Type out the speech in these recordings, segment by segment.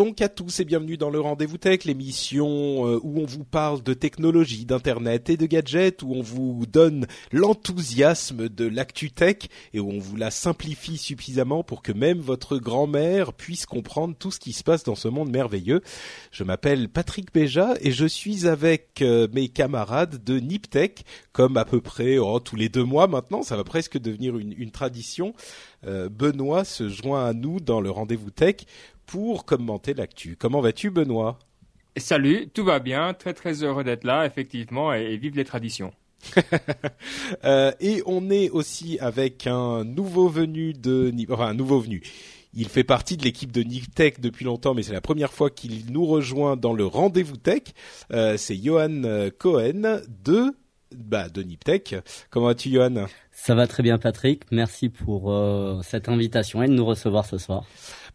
Donc à tous et bienvenue dans le Rendez-vous Tech, l'émission euh, où on vous parle de technologie, d'internet et de gadgets, où on vous donne l'enthousiasme de l'actu tech et où on vous la simplifie suffisamment pour que même votre grand-mère puisse comprendre tout ce qui se passe dans ce monde merveilleux. Je m'appelle Patrick Béja et je suis avec euh, mes camarades de Niptech, comme à peu près oh, tous les deux mois maintenant, ça va presque devenir une, tradition. Euh, Benoît se joint à nous dans le Rendez-vous Tech pour commenter l'actu. Comment vas-tu, Benoît? Salut, tout va bien, très très heureux d'être là, effectivement, et, et vive les traditions. Euh, et on est aussi avec un nouveau venu de, enfin un nouveau venu. Il fait partie de l'équipe de Niptech depuis longtemps, mais c'est la première fois qu'il nous rejoint dans le rendez-vous tech. Euh, c'est Johan euh, Cohen de bah de Niptech. Comment vas-tu, Johan? Ça va très bien Patrick, merci pour euh, cette invitation et de nous recevoir ce soir.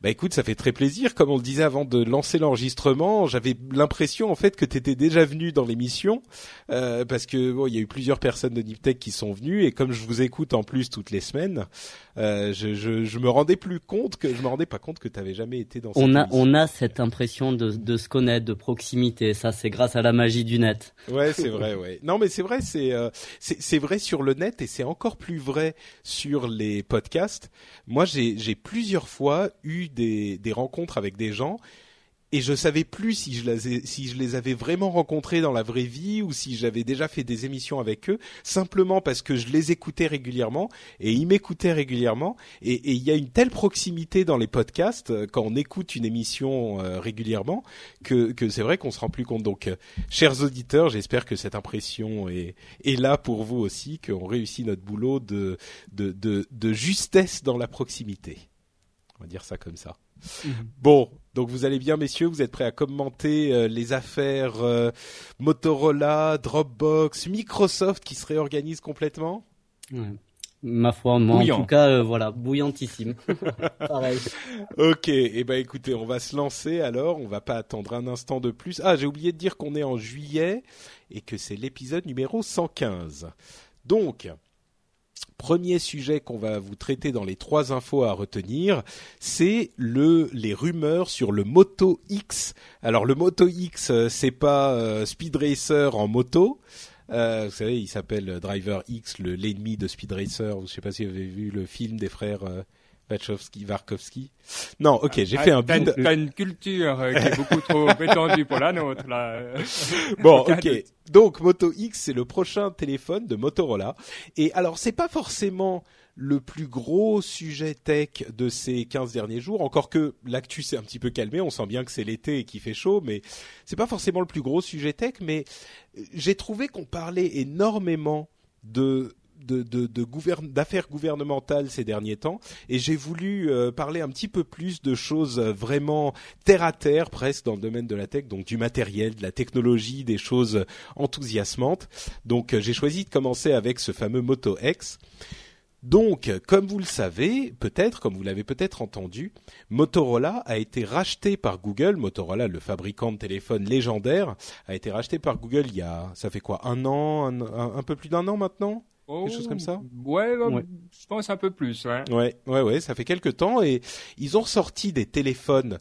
Bah écoute, ça fait très plaisir. Comme on le disait avant de lancer l'enregistrement, j'avais l'impression en fait que tu étais déjà venu dans l'émission euh, parce que bon, il y a eu plusieurs personnes de Niptech qui sont venues et comme je vous écoute en plus toutes les semaines, euh, je, je, je me rendais plus compte que je me rendais pas compte que tu avais jamais été dans cette On a émission. on a cette impression de, de se connaître, de proximité, ça c'est grâce à la magie du net. Ouais, c'est vrai, ouais. Non, mais c'est vrai, c'est euh, c'est c'est vrai sur le net et c'est encore plus vrai sur les podcasts. Moi, j'ai j'ai plusieurs fois eu des des rencontres avec des gens et je savais plus si je les avais vraiment rencontrés dans la vraie vie ou si j'avais déjà fait des émissions avec eux simplement parce que je les écoutais régulièrement et ils m'écoutaient régulièrement et il y a une telle proximité dans les podcasts euh, quand on écoute une émission euh, régulièrement que c'est vrai qu'on se rend plus compte donc euh, chers auditeurs, j'espère que cette impression est, là pour vous aussi, qu'on réussit notre boulot de justesse dans la proximité. On va dire ça comme ça. Bon, donc vous allez bien messieurs, vous êtes prêts à commenter euh, les affaires euh, Motorola, Dropbox, Microsoft qui se réorganisent complètement? Ouais. Ma foi, moi en tout cas, euh, voilà, bouillantissime. Pareil. Ok, et ben écoutez, on va se lancer alors, on va pas attendre un instant de plus. Ah, j'ai oublié de dire qu'on est en juillet et que c'est l'épisode numéro 115. Donc, premier sujet qu'on va vous traiter dans les trois infos à retenir, c'est le les rumeurs sur le Moto X. Alors le Moto X, euh, c'est pas euh, Speed Racer en moto. Euh, vous savez, il s'appelle Driver X, le l'ennemi de Speed Racer. Je sais pas si vous avez vu le film des frères euh, Wachowski, Warkowski. Non, ok, j'ai fait un Ah, T'as une, culture euh, qui est beaucoup trop étendue pour la nôtre, là. Bon, ok. Donc Moto X, c'est le prochain téléphone de Motorola. Et alors, c'est pas forcément le plus gros sujet tech de ces 15 derniers jours, encore que l'actu s'est un petit peu calmé, on sent bien que c'est l'été et qu'il fait chaud, mais c'est pas forcément le plus gros sujet tech, mais euh, j'ai trouvé qu'on parlait énormément de de, d'affaires gouvernementales ces derniers temps et j'ai voulu euh, parler un petit peu plus de choses euh, vraiment terre à terre presque dans le domaine de la tech donc du matériel de la technologie des choses enthousiasmantes. Donc euh, j'ai choisi de commencer avec ce fameux Moto X. Donc, comme vous le savez, peut-être, comme vous l'avez peut-être entendu, Motorola a été racheté par Google. Motorola, le fabricant de téléphones légendaire, a été racheté par Google il y a, ça fait quoi, un an, un peu plus d'un an maintenant? Oh, chose comme ça Ouais, euh, Ouais. je pense un peu plus, ouais. Ouais, ouais, ouais, ça fait quelques temps et ils ont sorti des téléphones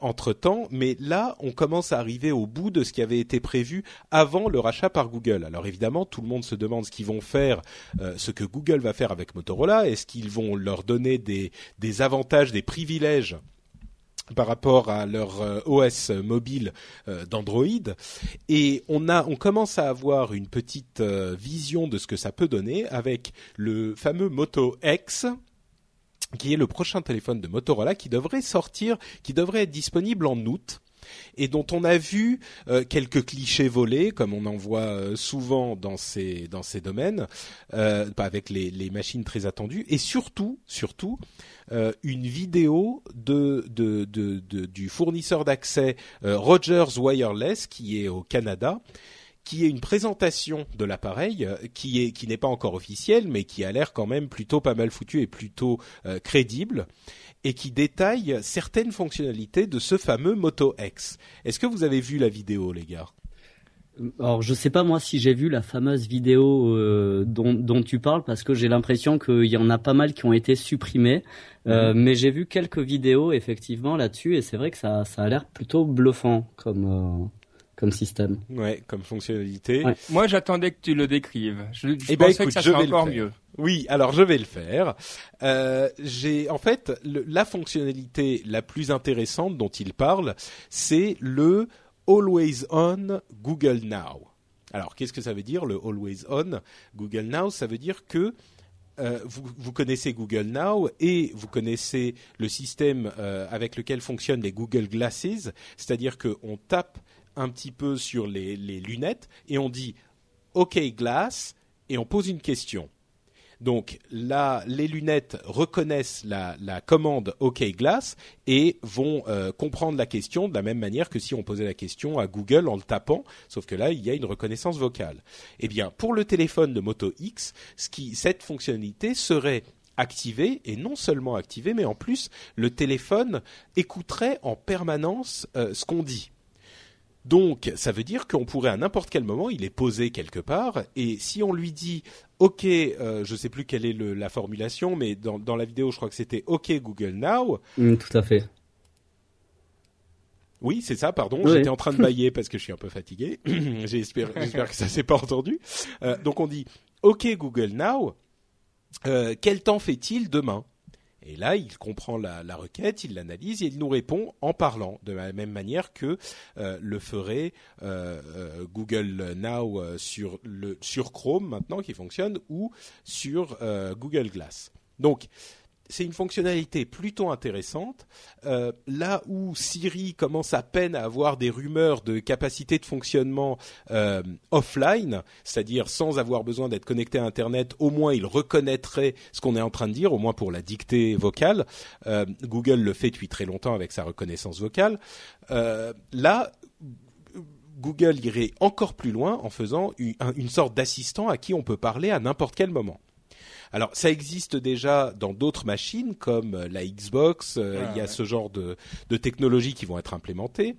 entre temps, mais là, on commence à arriver au bout de ce qui avait été prévu avant le rachat par Google. Alors évidemment, tout le monde se demande ce qu'ils vont faire, euh, ce que Google va faire avec Motorola. Est-ce qu'ils vont leur donner des des avantages, des privilèges par rapport à leur euh, OS mobile euh, d'Android. Et on a on commence à avoir une petite euh, vision de ce que ça peut donner avec le fameux Moto X qui est le prochain téléphone de Motorola qui devrait sortir qui devrait être disponible en août et dont on a vu quelques clichés volés, comme on en voit souvent dans ces dans ces domaines, euh, avec les, les machines très attendues, et surtout, surtout, euh, une vidéo du fournisseur d'accès euh, Rogers Wireless qui est au Canada qui est une présentation de l'appareil euh, qui n'est pas encore officielle mais qui a l'air quand même plutôt pas mal foutu et plutôt crédible et qui détaille certaines fonctionnalités de ce fameux Moto X. Est-ce que vous avez vu la vidéo les gars? Alors je sais pas moi si j'ai vu la fameuse vidéo euh, dont, dont, tu parles parce que j'ai l'impression qu'il y en a pas mal qui ont été supprimées, euh, mhm. mais j'ai vu quelques vidéos effectivement là-dessus et c'est vrai que ça, ça a l'air plutôt bluffant comme euh, comme système. Ouais, comme fonctionnalité. Moi j'attendais que tu le décrives. Je, je eh ben, pensais que ça serait encore mieux. Oui, alors je vais le faire. Euh, j'ai en fait le, la fonctionnalité la plus intéressante dont il parle, c'est le Always On Google Now. Alors, qu'est-ce que ça veut dire le Always On Google Now? Ça veut dire que euh, vous, connaissez Google Now et vous connaissez le système euh, avec lequel fonctionnent les Google Glasses, c'est-à-dire qu'on tape un petit peu sur les lunettes et on dit OK Glass et on pose une question. Donc là, les lunettes reconnaissent la, commande OK Glass et vont euh, comprendre la question de la même manière que si on posait la question à Google en le tapant, sauf que là, il y a une reconnaissance vocale. Eh bien, pour le téléphone de Moto X, cette fonctionnalité serait activée et non seulement activée, mais en plus, le téléphone écouterait en permanence euh, ce qu'on dit. Donc, ça veut dire qu'on pourrait à n'importe quel moment, il est posé quelque part, et si on lui dit OK, euh, je sais plus quelle est le, la formulation, mais dans, dans, la vidéo, je crois que c'était OK Google Now. Mm, tout à fait. Oui, c'est ça, pardon. J'étais en train de bailler parce que je suis un peu fatigué. J'espère que ça s'est pas entendu. Euh, donc on dit OK Google Now, euh, quel temps fait-il demain? Et là, il comprend la, requête, il l'analyse et il nous répond en parlant, de la même manière que euh, le ferait euh, euh Google Now sur, sur Chrome maintenant qui fonctionne ou sur Google Glass. Donc, c'est une fonctionnalité plutôt intéressante. Euh, là où Siri commence à peine à avoir des rumeurs de capacité de fonctionnement euh, offline, c'est-à-dire sans avoir besoin d'être connecté à Internet, au moins il reconnaîtrait ce qu'on est en train de dire, au moins pour la dictée vocale. Euh, Google le fait depuis très longtemps avec sa reconnaissance vocale. Là, Google irait encore plus loin en faisant une sorte d'assistant à qui on peut parler à n'importe quel moment. Alors ça existe déjà dans d'autres machines comme euh, la Xbox. Euh, il y a ce genre de, de technologies qui vont être implémentées,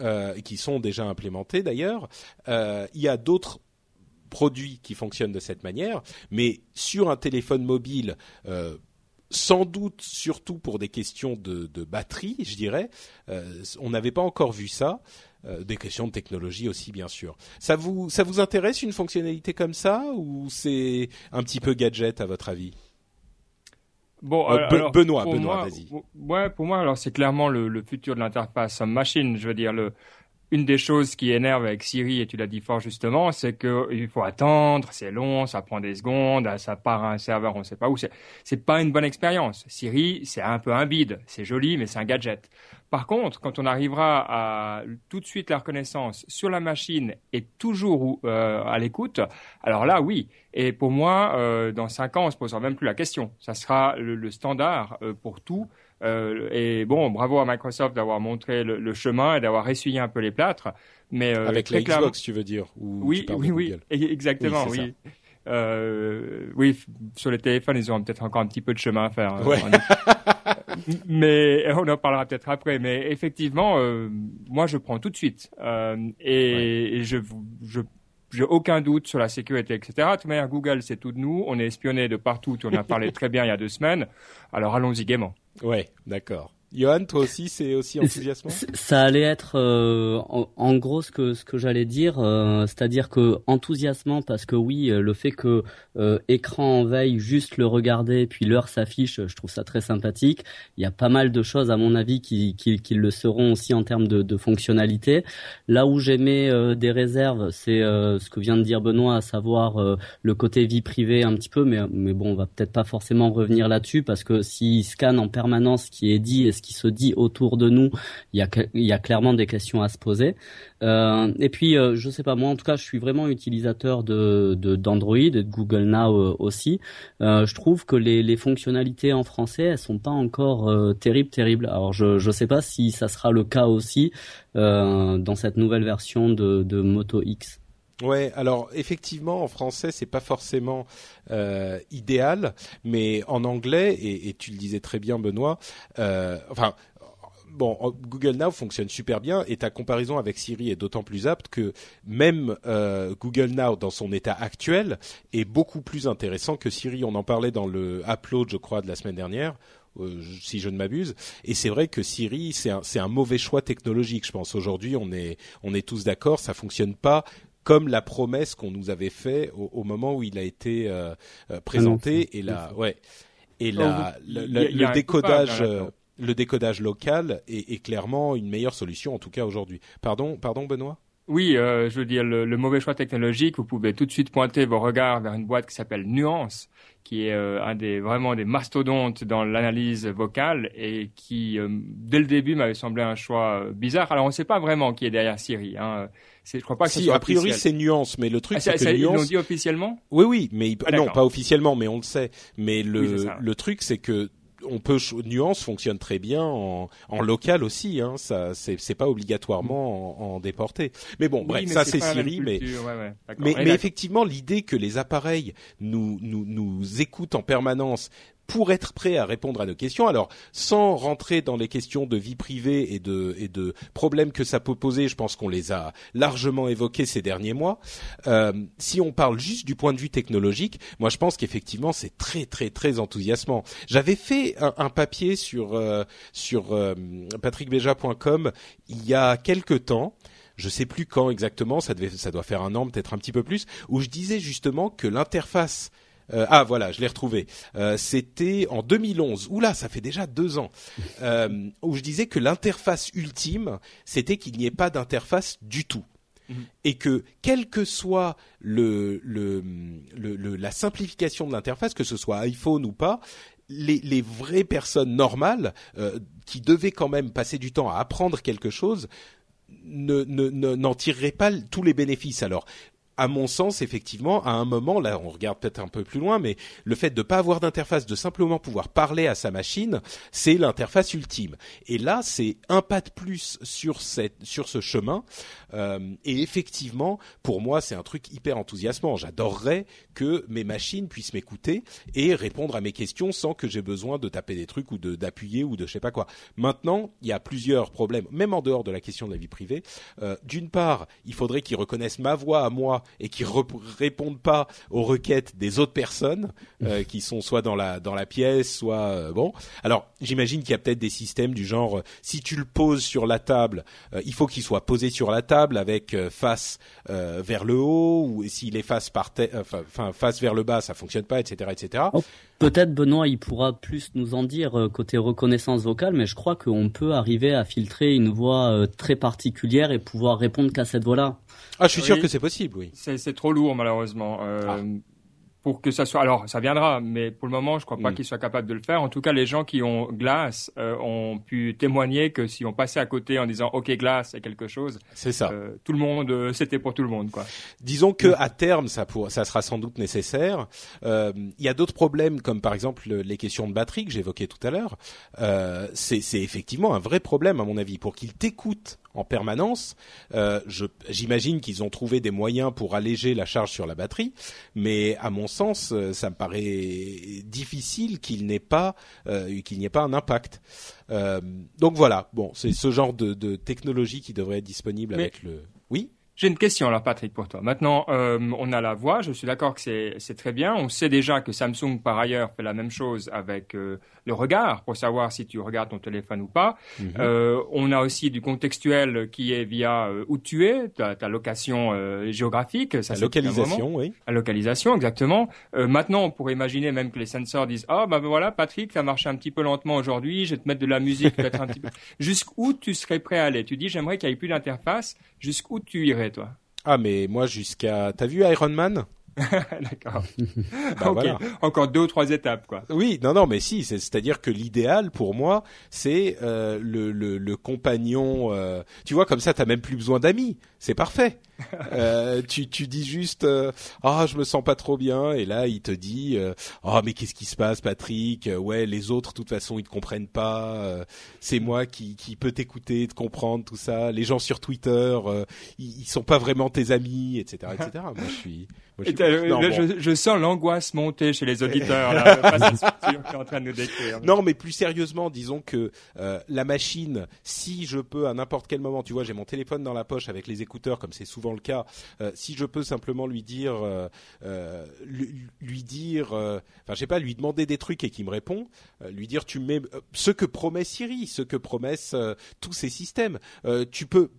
euh, qui sont déjà implémentées d'ailleurs. Euh, il y a d'autres produits qui fonctionnent de cette manière, mais sur un téléphone mobile. Sans doute surtout pour des questions de, de batterie, je dirais. Euh, on n'avait pas encore vu ça. Euh, des questions de technologie aussi, bien sûr. Ça vous, ça vous intéresse une fonctionnalité comme ça ou c'est un petit peu gadget à votre avis? Bon, euh, alors, Benoît, Benoît, vas-y. Ouais, pour moi, alors c'est clairement le, le, futur de l'interface machine. Je veux dire, le, une des choses qui énerve avec Siri, et tu l'as dit fort justement, c'est qu'il faut attendre, c'est long, ça prend des secondes, ça part à un serveur, on ne sait pas où. C'est pas une bonne expérience. Siri, c'est un peu un bide, c'est joli, mais c'est un gadget. Par contre, quand on arrivera à tout de suite la reconnaissance sur la machine et toujours euh, à l'écoute, alors là, oui. Et pour moi, euh, dans cinq ans, on se posera même plus la question. Ça sera le, le standard euh, pour tout. Euh, et bon, bravo à Microsoft d'avoir montré le, le, chemin et d'avoir essuyé un peu les plâtres. Mais euh, avec la Xbox, tu veux dire ou Oui, oui, oui, exactement, oui. oui. Euh, oui, sur les téléphones, ils auront peut-être encore un petit peu de chemin à faire. Ouais. mais on en parlera peut-être après. Mais effectivement, moi, je prends tout de suite. Et, ouais. et je, je j'ai aucun doute sur la sécurité, etc. De toute manière, Google, c'est tout de nous. On est espionné de partout. On en a parlé très bien il y a deux semaines. Alors allons-y gaiement. Ouais, d'accord. Johan, toi aussi, c'est aussi enthousiasmant Ça allait être euh, en, gros ce que ce que j'allais dire, euh, c'est-à-dire que enthousiasmant parce que oui, euh, le fait que écran en veille, juste le regarder puis l'heure s'affiche, je trouve ça très sympathique. Il y a pas mal de choses à mon avis qui qui, qui le seront aussi en termes de, de fonctionnalité. Là où j'aimais des réserves, c'est ce que vient de dire Benoît, à savoir le côté vie privée un petit peu, mais mais bon, on va peut-être pas forcément revenir là-dessus parce que s'il scanne en permanence ce qui est dit et qui se dit autour de nous, il y a, il y a clairement des questions à se poser. Euh, et puis, euh, je sais pas, moi en tout cas, je suis vraiment utilisateur de d'Android et de Google Now euh, aussi. Euh, je trouve que les, les fonctionnalités en français, elles sont pas encore euh, terribles, terribles. Alors, je je sais pas si ça sera le cas aussi dans cette nouvelle version de, de Moto X. Ouais, alors effectivement en français c'est pas forcément euh, idéal, mais en anglais et, et, tu le disais très bien Benoît, euh, enfin bon, Google Now fonctionne super bien et ta comparaison avec Siri est d'autant plus apte que même euh, Google Now dans son état actuel est beaucoup plus intéressant que Siri. On en parlait dans le upload, je crois, de la semaine dernière. Euh, si je ne m'abuse. Et c'est vrai que Siri, c'est un, un, mauvais choix technologique. Je pense aujourd'hui, on est, on est tous d'accord, ça fonctionne pas comme la promesse qu'on nous avait fait au, au, moment où il a été euh, euh présenté ah et là ouais et la, le, le décodage hein, le décodage local est, est, clairement une meilleure solution en tout cas aujourd'hui. Pardon pardon Benoît? Oui, euh, je veux dire le, le, mauvais choix technologique. Vous pouvez tout de suite pointer vos regards vers une boîte qui s'appelle Nuance, qui est euh, un des vraiment des mastodontes dans l'analyse vocale et qui euh, dès le début m'avait semblé un choix euh, bizarre. Alors on ne sait pas vraiment qui est derrière Siri. Hein. Je crois pas que si, a priori c'est Nuance, mais le truc ah, c'est que Nuance. Ils l'ont dit officiellement. Oui, oui, mais ah, non, pas officiellement, mais on le sait. Mais le le truc c'est que on peut nuance fonctionne très bien en, en local aussi. Hein, ça, c'est pas obligatoirement en, en déporté. Mais bon, bref, ça c'est Siri, mais mais, mais effectivement l'idée que les appareils nous nous nous écoutent en permanence pour être prêt à répondre à nos questions. Alors, sans rentrer dans les questions de vie privée et de, et de problèmes que ça peut poser, je pense qu'on les a largement évoqués ces derniers mois. Euh, si on parle juste du point de vue technologique, moi je pense qu'effectivement c'est très très très enthousiasmant. J'avais fait un, papier sur euh, sur euh, patrickbeja.com il y a quelque temps je sais plus quand exactement, ça, devait, ça doit faire un an, peut-être un petit peu plus, où je disais justement que l'interface euh, ah voilà, je l'ai retrouvé. Euh, C'était en 2011. Oula, ça fait déjà deux ans. Euh, où je disais que l'interface ultime, c'était qu'il n'y ait pas d'interface du tout. Mhm. Et que quelle que soit le, le, le, la simplification de l'interface, que ce soit iPhone ou pas, les, les vraies personnes normales euh, qui devaient quand même passer du temps à apprendre quelque chose ne n'en ne, tireraient pas tous les bénéfices. Alors à mon sens, effectivement, à un moment, là, on regarde peut-être un peu plus loin, mais le fait de ne pas avoir d'interface, de simplement pouvoir parler à sa machine, c'est l'interface ultime. Et là, c'est un pas de plus sur cette, sur ce chemin. Euh, et effectivement, pour moi, c'est un truc hyper enthousiasmant. J'adorerais que mes machines puissent m'écouter et répondre à mes questions sans que j'ai besoin de taper des trucs ou d'appuyer ou de je sais pas quoi. Maintenant, il y a plusieurs problèmes, même en dehors de la question de la vie privée. Euh, D'une part, il faudrait qu'ils reconnaissent ma voix à moi et qui répondent pas aux requêtes des autres personnes euh, qui sont soit dans la dans la pièce, soit euh, bon. Alors j'imagine qu'il y a peut-être des systèmes du genre euh, si tu le poses sur la table, il faut qu'il soit posé sur la table avec face vers le haut ou s'il est face par enfin face vers le bas, ça fonctionne pas, etc., etc. Peut-être Benoît, il pourra plus nous en dire côté reconnaissance vocale, mais je crois qu'on peut arriver à filtrer une voix très particulière et pouvoir répondre qu'à cette voix-là. Ah, je suis sûr que c'est possible, oui. C'est trop lourd, malheureusement. Euh, ah pour que ça soit. Alors, ça viendra, mais pour le moment, je crois pas mm. qu'ils soient capables de le faire. En tout cas, les gens qui ont Glace euh, ont pu témoigner que si on passait à côté en disant OK Glace, c'est quelque chose. C'est ça. Euh, tout le monde, c'était pour tout le monde, quoi. Disons que à terme, ça pour, ça sera sans doute nécessaire. Il y a d'autres problèmes, comme par exemple les questions de batterie que j'évoquais tout à l'heure. c'est effectivement un vrai problème à mon avis pour qu'ils t'écoutent en permanence. Euh, J'imagine qu'ils ont trouvé des moyens pour alléger la charge sur la batterie, mais à mon sens, euh, ça me paraît difficile qu'il n'ait pas euh, qu'il n'y ait pas un impact. Euh, donc voilà, bon, c'est ce genre de, de, technologie qui devrait être disponible avec le. J'ai une question alors Patrick pour toi. Maintenant, euh, on a la voix, je suis d'accord que c'est très bien. On sait déjà que Samsung par ailleurs fait la même chose avec euh, le regard pour savoir si tu regardes ton téléphone ou pas. Mhm. euh, on a aussi du contextuel qui est via où tu es, ta, ta location géographique. Ça, la localisation, oui. La localisation, exactement. maintenant, on pourrait imaginer même que les sensors disent ah bah voilà Patrick, ça marché un petit peu lentement aujourd'hui, je vais te mettre de la musique peut-être un petit peu. Jusqu'où tu serais prêt à aller? Tu dis j'aimerais qu'il n'y ait plus d'interface. Jusqu'où tu irais? Ah mais moi jusqu'à. T'as vu Iron Man? D'accord. bah, Encore deux ou trois étapes, quoi. Oui, non, non, mais si, c'est-à-dire que l'idéal pour moi, c'est euh, le, le, le, compagnon. Euh, tu vois, comme ça, t'as même plus besoin d'amis. C'est parfait. euh, tu, tu dis juste, euh, ah, je me sens pas trop bien, et là, il te dit, ah, mais qu'est-ce qui se passe, Patrick? Ouais, les autres, de toute façon, ils te comprennent pas. c'est moi qui, qui peut t'écouter, te comprendre, tout ça. Les gens sur Twitter, ils, ils sont pas vraiment tes amis, etc., etc. moi, je suis je, sens l'angoisse monter chez les auditeurs. Là, en train de nous décrire. Non, mais plus sérieusement, disons que euh, la machine, si je peux à n'importe quel moment, tu vois, j'ai mon téléphone dans la poche avec les écouteurs, comme c'est souvent le cas, euh, si je peux simplement lui dire, euh, lui, dire, enfin, je sais pas, lui demander des trucs et qu'il me répond, lui dire, tu mets ce que promet Siri, ce que promettent tous ces systèmes. tu peux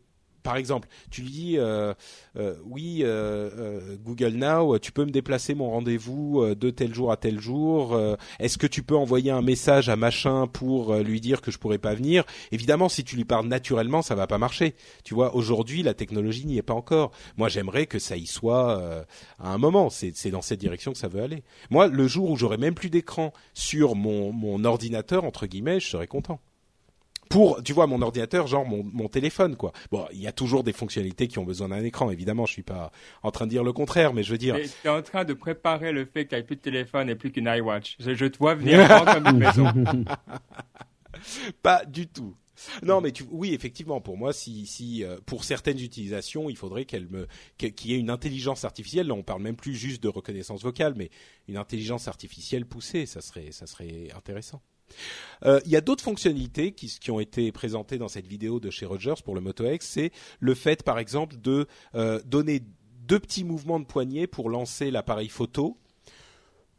par exemple, tu lui dis euh, euh, oui euh, Google Now, tu peux me déplacer mon rendez-vous de tel jour à tel jour. Est-ce que tu peux envoyer un message à machin pour lui dire que je pourrais pas venir? Évidemment, si tu lui parles naturellement, ça va pas marcher. Tu vois, aujourd'hui, la technologie n'y est pas encore. Moi, j'aimerais que ça y soit à un moment. C'est dans cette direction que ça veut aller. Moi, le jour où j'aurai même plus d'écran sur mon, mon ordinateur entre guillemets, je serai content pour, tu vois, mon ordinateur, genre mon, mon téléphone, quoi. Bon, il y a toujours des fonctionnalités qui ont besoin d'un écran, évidemment. Je suis pas en train de dire le contraire, mais je veux dire. Tu es en train de préparer le fait qu'il n'y ait plus de téléphone et plus qu'une iWatch. Je, je te vois venir comme une maison. pas du tout. Non, mais tu, oui, effectivement, pour moi, si, si euh, pour certaines utilisations, il faudrait qu'elle me, qu'il y ait une intelligence artificielle. Là, on parle même plus juste de reconnaissance vocale, mais une intelligence artificielle poussée, ça serait, ça serait intéressant. Euh, il y a d'autres fonctionnalités qui, ont été présentées dans cette vidéo de chez Rogers pour le Moto. C'est le fait, par exemple, de euh, donner deux petits mouvements de poignet pour lancer l'appareil photo.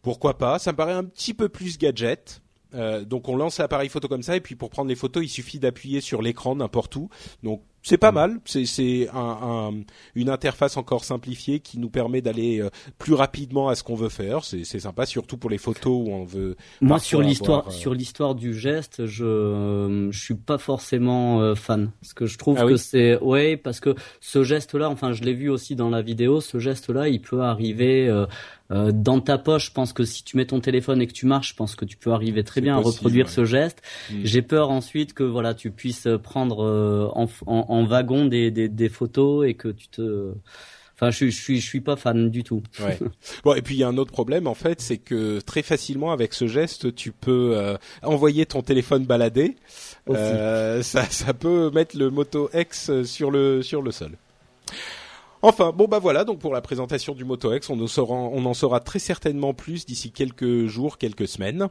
Pourquoi pas? Ça me paraît un petit peu plus gadget. Euh, donc on lance l'appareil photo comme ça et puis pour prendre les photos il suffit d'appuyer sur l'écran n'importe où. Donc c'est pas mm. mal, c'est un, un, une interface encore simplifiée qui nous permet d'aller euh, plus rapidement à ce qu'on veut faire. C'est sympa, surtout pour les photos où on veut. Moi, sur l'histoire, euh, sur l'histoire du geste, je je suis pas forcément euh, fan, parce que je trouve ah que c'est ouais, parce que ce geste-là, enfin, je l'ai vu aussi dans la vidéo, ce geste-là, il peut arriver. Euh, dans ta poche, je pense que si tu mets ton téléphone et que tu marches, je pense que tu peux arriver très bien à reproduire ce geste. Mm. J'ai peur ensuite que voilà, tu puisses prendre en, en, en wagon des, des, des, photos et que tu te Enfin, je, je suis, je suis pas fan du tout. Ouais. bon, et puis il y a un autre problème en fait, c'est que très facilement avec ce geste, tu peux euh, envoyer ton téléphone balader. Euh, ça, ça peut mettre le Moto X sur le sur le sol. Enfin, bon bah voilà, donc pour la présentation du Moto X, on en saura, très certainement plus d'ici quelques jours, quelques semaines.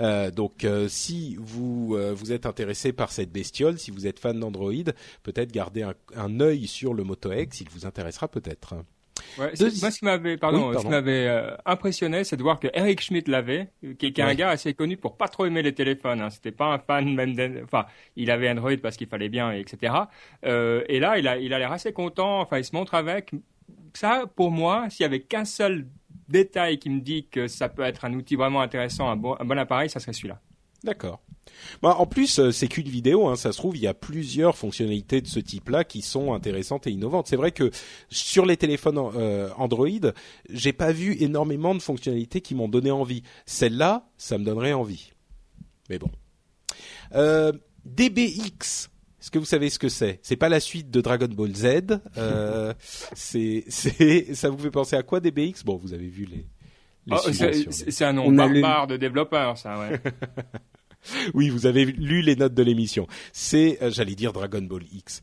Euh, donc, euh, si vous euh, vous êtes intéressé par cette bestiole, si vous êtes fan d'Android, peut-être gardez un, un œil sur le Moto X, il vous intéressera peut-être. Ouais, moi, ce qui m'avait, pardon, ce qui m'avait impressionné, c'est de voir que Eric Schmidt l'avait, qui, qui est un gars assez connu pour pas trop aimer les téléphones. Hein. C'était pas un fan même, enfin, il avait Android parce qu'il fallait bien, etc. Euh, et là, il a, il a l'air assez content. Enfin, il se montre avec. Ça, pour moi, s'il y avait qu'un seul détail qui me dit que ça peut être un outil vraiment intéressant, un bon, un bon appareil, ça serait celui-là. D'accord. Bah, en plus, euh, c'est qu'une vidéo, hein, ça se trouve, il y a plusieurs fonctionnalités de ce type-là qui sont intéressantes et innovantes. C'est vrai que sur les téléphones euh, Android, j'ai pas vu énormément de fonctionnalités qui m'ont donné envie. Celle-là, ça me donnerait envie. Mais bon. Euh, DBX, est-ce que vous savez ce que c'est? C'est pas la suite de Dragon Ball Z. Euh, c'est, ça vous fait penser à quoi DBX Bon, vous avez vu les. les oh, c'est, un nom barbare de développeur, ça. Ouais. oui, vous avez lu les notes de l'émission. C'est, euh, j'allais dire Dragon Ball X.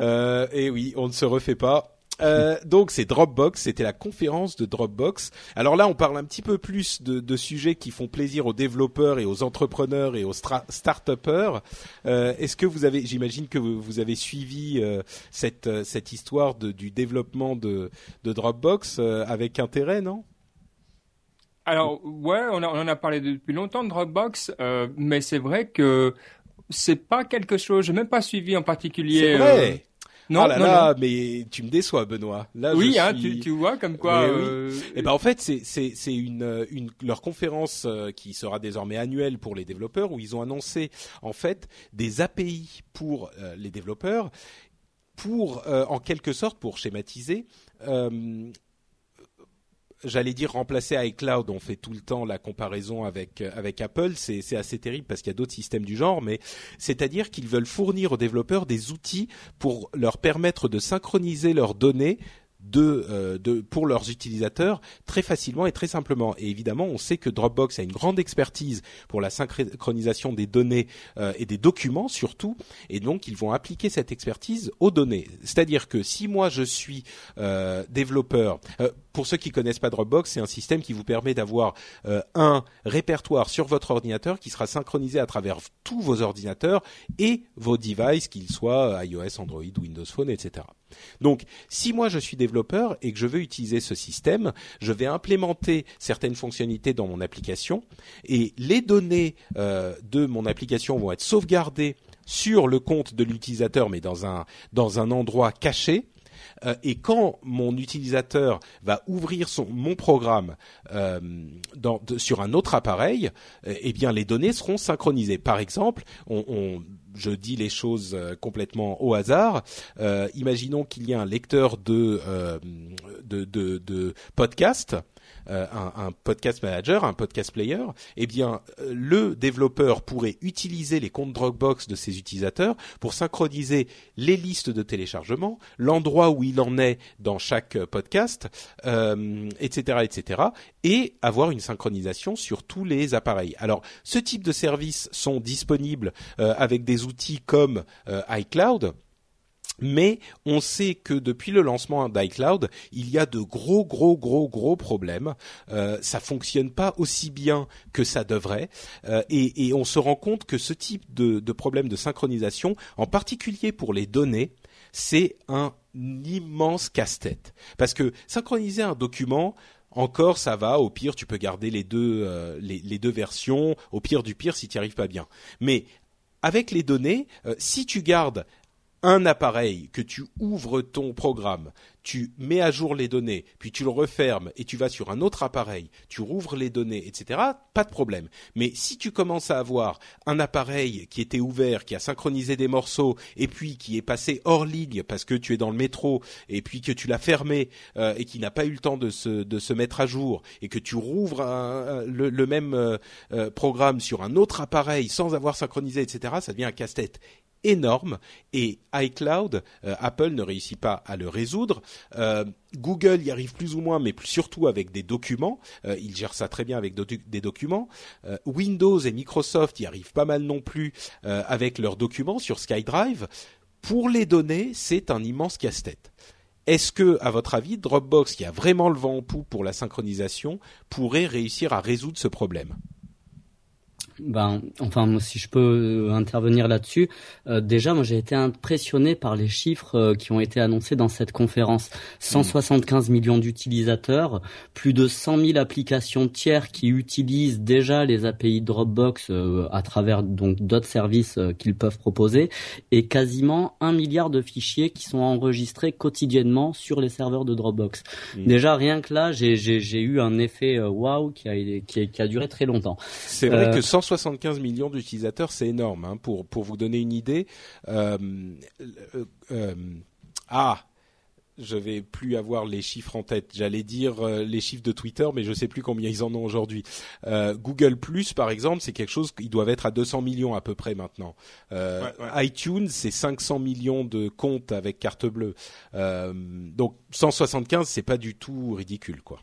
Euh, et oui, on ne se refait pas. Euh, donc c'est Dropbox, c'était la conférence de Dropbox. Alors là, on parle un petit peu plus de, de sujets qui font plaisir aux développeurs et aux entrepreneurs et aux start-upers. Euh, Est-ce que vous avez, j'imagine que vous, avez suivi euh, cette cette histoire de, du développement de, de Dropbox avec intérêt, non? Alors ouais, on, a, on en a parlé depuis longtemps de Dropbox, mais c'est vrai que c'est pas quelque chose. J'ai même pas suivi en particulier. C'est vrai. Non, oh là là, mais tu me déçois, Benoît. Là, oui, hein, tu, tu, vois comme quoi. Euh... Et eh ben en fait, c'est c'est c'est une euh, une leur conférence euh, qui sera désormais annuelle pour les développeurs où ils ont annoncé en fait des API pour euh, les développeurs pour en quelque sorte pour schématiser j'allais dire remplacer iCloud. On fait tout le temps la comparaison avec euh, avec Apple. C'est assez terrible parce qu'il y a d'autres systèmes du genre, mais c'est-à-dire qu'ils veulent fournir aux développeurs des outils pour leur permettre de synchroniser leurs données euh, pour leurs utilisateurs très facilement et très simplement. Et évidemment, on sait que Dropbox a une grande expertise pour la synchronisation des données euh, et des documents surtout, et donc ils vont appliquer cette expertise aux données. C'est-à-dire que si moi je suis euh, développeur, pour ceux qui connaissent pas Dropbox, c'est un système qui vous permet d'avoir un répertoire sur votre ordinateur qui sera synchronisé à travers tous vos ordinateurs et vos devices, qu'ils soient iOS, Android, Windows Phone, etc. Donc, si moi je suis développeur et que je veux utiliser ce système, je vais implémenter certaines fonctionnalités dans mon application et les données euh, de mon application vont être sauvegardées sur le compte de l'utilisateur, mais dans un endroit caché. Euh, et quand mon utilisateur va ouvrir mon programme euh, sur un autre appareil, eh bien les données seront synchronisées. Par exemple, on je dis les choses euh, complètement au hasard. Euh, imaginons qu'il y ait un lecteur de, euh, de, de, de podcast euh, un, podcast manager, un podcast player, eh bien euh, le développeur pourrait utiliser les comptes Dropbox de ses utilisateurs pour synchroniser les listes de téléchargement, l'endroit où il en est dans chaque podcast, euh, etc., etc., et avoir une synchronisation sur tous les appareils. Alors, ce type de services sont disponibles avec des outils comme iCloud mais on sait que depuis le lancement d'iCloud, il y a de gros, gros, gros, gros problèmes. Euh, ça fonctionne pas aussi bien que ça devrait, euh, et, on se rend compte que ce type de, problème de synchronisation, en particulier pour les données, c'est un immense casse-tête. Parce que synchroniser un document, encore ça va, au pire tu peux garder les deux, euh, les, deux versions, au pire du pire si tu n'y arrives pas bien. Mais avec les données, euh, si tu gardes un appareil, que tu ouvres ton programme, tu mets à jour les données, puis tu le refermes et tu vas sur un autre appareil, tu rouvres les données, etc., pas de problème. Mais si tu commences à avoir un appareil qui était ouvert, qui a synchronisé des morceaux, et puis qui est passé hors ligne parce que tu es dans le métro, et puis que tu l'as fermé euh, et qui n'a pas eu le temps de se, de se mettre à jour, et que tu rouvres le, même euh, euh, programme sur un autre appareil sans avoir synchronisé, etc., ça devient un casse-tête énorme et iCloud, euh, Apple ne réussit pas à le résoudre. Euh, Google y arrive plus ou moins, mais surtout avec des documents. Euh, il gère ça très bien avec des documents. Windows et Microsoft y arrivent pas mal non plus avec leurs documents sur SkyDrive. Pour les données, c'est un immense casse-tête. Est-ce que, à votre avis, Dropbox, qui a vraiment le vent en pouls pour la synchronisation, pourrait réussir à résoudre ce problème? Ben, enfin, si je peux euh, intervenir là-dessus, euh, déjà, moi, j'ai été impressionné par les chiffres euh, qui ont été annoncés dans cette conférence. 175 millions d'utilisateurs, plus de 100 000 applications tiers qui utilisent déjà les API Dropbox à travers donc d'autres services qu'ils peuvent proposer, et quasiment un milliard de fichiers qui sont enregistrés quotidiennement sur les serveurs de Dropbox. Mm. Déjà, rien que là, j'ai eu un effet waouh qui a, qui, qui a duré très longtemps. C'est vrai que 175 millions d'utilisateurs, c'est énorme. Hein, pour pour vous donner une idée. Euh, euh, euh, ah, je vais plus avoir les chiffres en tête. J'allais dire les chiffres de Twitter, mais je sais plus combien ils en ont aujourd'hui. Google Plus, par exemple, c'est quelque chose qu'ils doivent être à 200 millions à peu près maintenant. iTunes, c'est 500 millions de comptes avec carte bleue. donc 175, c'est pas du tout ridicule, quoi.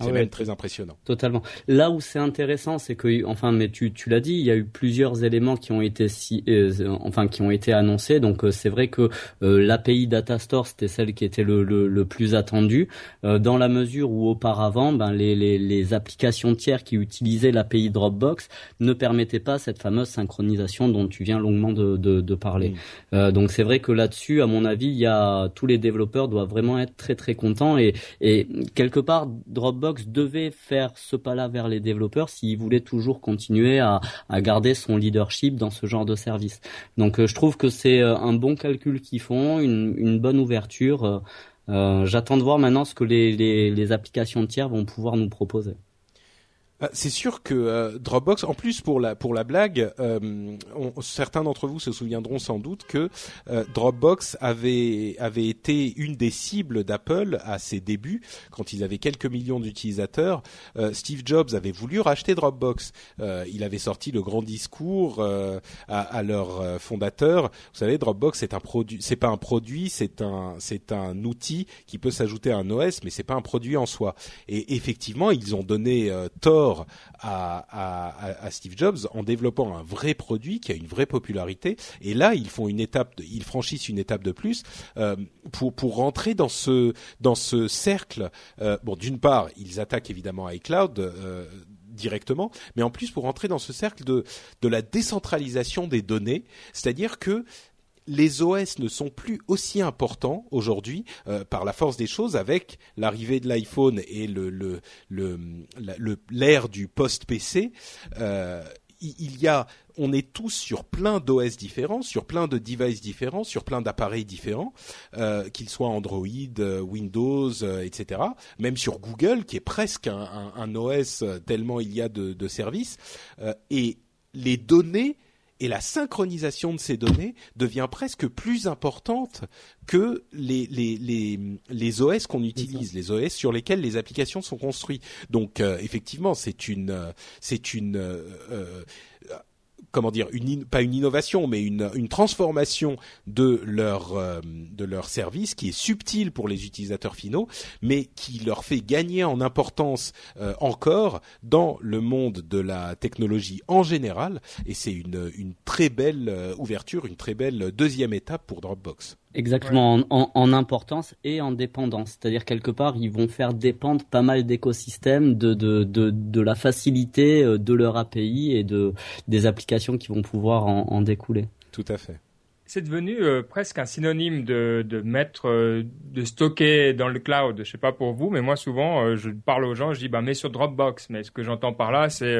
C'est même très impressionnant. Totalement. Là où c'est intéressant, c'est que, enfin, mais tu, tu l'as dit, il y a eu plusieurs éléments qui ont été si, euh, enfin, qui ont été annoncés. Donc, euh, c'est vrai que euh, l'API Data Store, c'était celle qui était le, le, le plus attendue, dans la mesure où auparavant, ben, les, les, les applications tiers qui utilisaient l'API Dropbox ne permettaient pas cette fameuse synchronisation dont tu viens longuement de, de, de parler. Mm. donc, c'est vrai que là-dessus, à mon avis, il y a tous les développeurs doivent vraiment être très très contents et, et quelque part, Dropbox devait faire ce pas-là vers les développeurs s'il voulait toujours continuer à, garder son leadership dans ce genre de service. Donc euh, je trouve que c'est euh, un bon calcul qu'ils font, une, bonne ouverture. Euh, j'attends de voir maintenant ce que les, les applications tiers vont pouvoir nous proposer. Bah, c'est sûr que euh, Dropbox, en plus pour la pour la blague, euh, certains d'entre vous se souviendront sans doute que euh, Dropbox avait avait été une des cibles d'Apple à ses débuts quand ils avaient quelques millions d'utilisateurs. Steve Jobs avait voulu racheter Dropbox. il avait sorti le grand discours à, à, leur fondateur. Vous savez, Dropbox c'est un produit, c'est pas un produit, c'est un c'est un outil qui peut s'ajouter à un OS, mais c'est pas un produit en soi. Et effectivement, ils ont donné tort à, Steve Jobs en développant un vrai produit qui a une vraie popularité. Et là, ils font une étape, ils franchissent une étape de plus euh, pour pour rentrer dans ce dans ce cercle. Euh, bon, d'une part, ils attaquent évidemment iCloud. Euh, directement, mais en plus pour rentrer dans ce cercle de, de la décentralisation des données, c'est-à-dire que les OS ne sont plus aussi importants aujourd'hui euh, par la force des choses avec l'arrivée de l'iPhone et le l'ère du post PC. Euh, il y a, on est tous sur plein d'OS différents, sur plein de devices différents, sur plein d'appareils différents, euh, qu'ils soient Android, Windows, etc. Même sur Google, qui est presque un, OS tellement il y a de, de services. et les données et la synchronisation de ces données devient presque plus importante que les, les, les, les OS qu'on utilise, les OS sur lesquels les applications sont construites. Donc euh, effectivement, c'est une, euh, c'est une euh, comment dire une pas une innovation mais une, transformation de leur euh, de leur service qui est subtile pour les utilisateurs finaux mais qui leur fait gagner en importance euh, encore dans le monde de la technologie en général et c'est une une très belle euh, ouverture une très belle deuxième étape pour Dropbox. Exactement, en, importance et en dépendance. C'est-à-dire quelque part, ils vont faire dépendre pas mal d'écosystèmes de, de, de, de, la facilité euh, de leur API et de, des applications qui vont pouvoir en, en découler. Tout à fait c'est devenu euh, presque un synonyme de, de mettre, euh, de stocker dans le cloud. Je sais pas pour vous, mais moi souvent, je parle aux gens, je dis bah mets sur Dropbox. Mais ce que j'entends par là, c'est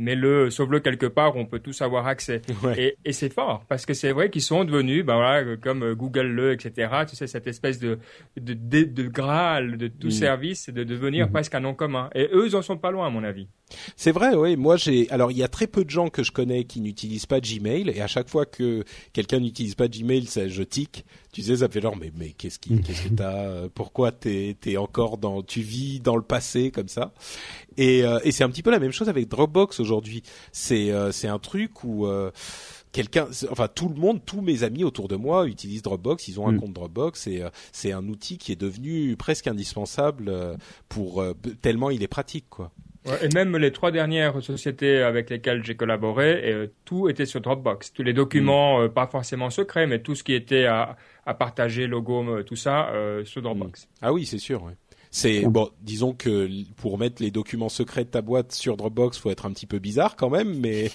mets-le, sauve-le quelque part où on peut tous avoir accès. Et, et c'est fort parce que c'est vrai qu'ils sont devenus, ben voilà, comme euh, Google le, etc. Tu sais cette espèce de de, de, de graal de tout mm. service, de devenir mm-hmm. presque un nom commun. Et eux, ils en sont pas loin, à mon avis. C'est vrai, oui. Moi, j'ai. Alors, il y a très peu de gens que je connais qui n'utilisent pas Gmail, et à chaque fois que quelqu'un n'utilise pas Gmail, ça, je tic. Tu sais, ça fait genre, mais mais qu'est-ce qui, qu'est-ce que t'as euh, Pourquoi t'es t'es encore dans, tu vis dans le passé comme ça Et euh, et c'est un petit peu la même chose avec Dropbox aujourd'hui. C'est euh, c'est un truc où quelqu'un, enfin tout le monde, tous mes amis autour de moi utilisent Dropbox, ils ont un mm. compte Dropbox et c'est un outil qui est devenu presque indispensable pour tellement il est pratique quoi et même les trois dernières sociétés avec lesquelles j'ai collaboré, euh, tout était sur Dropbox. Tous les documents, mm. euh, pas forcément secrets, mais tout ce qui était à, à partager, logo, euh, tout ça, sur Dropbox. Mm. Ah oui, c'est sûr. Ouais. C'est bon, disons que pour mettre les documents secrets de ta boîte sur Dropbox, faut être un petit peu bizarre quand même, mais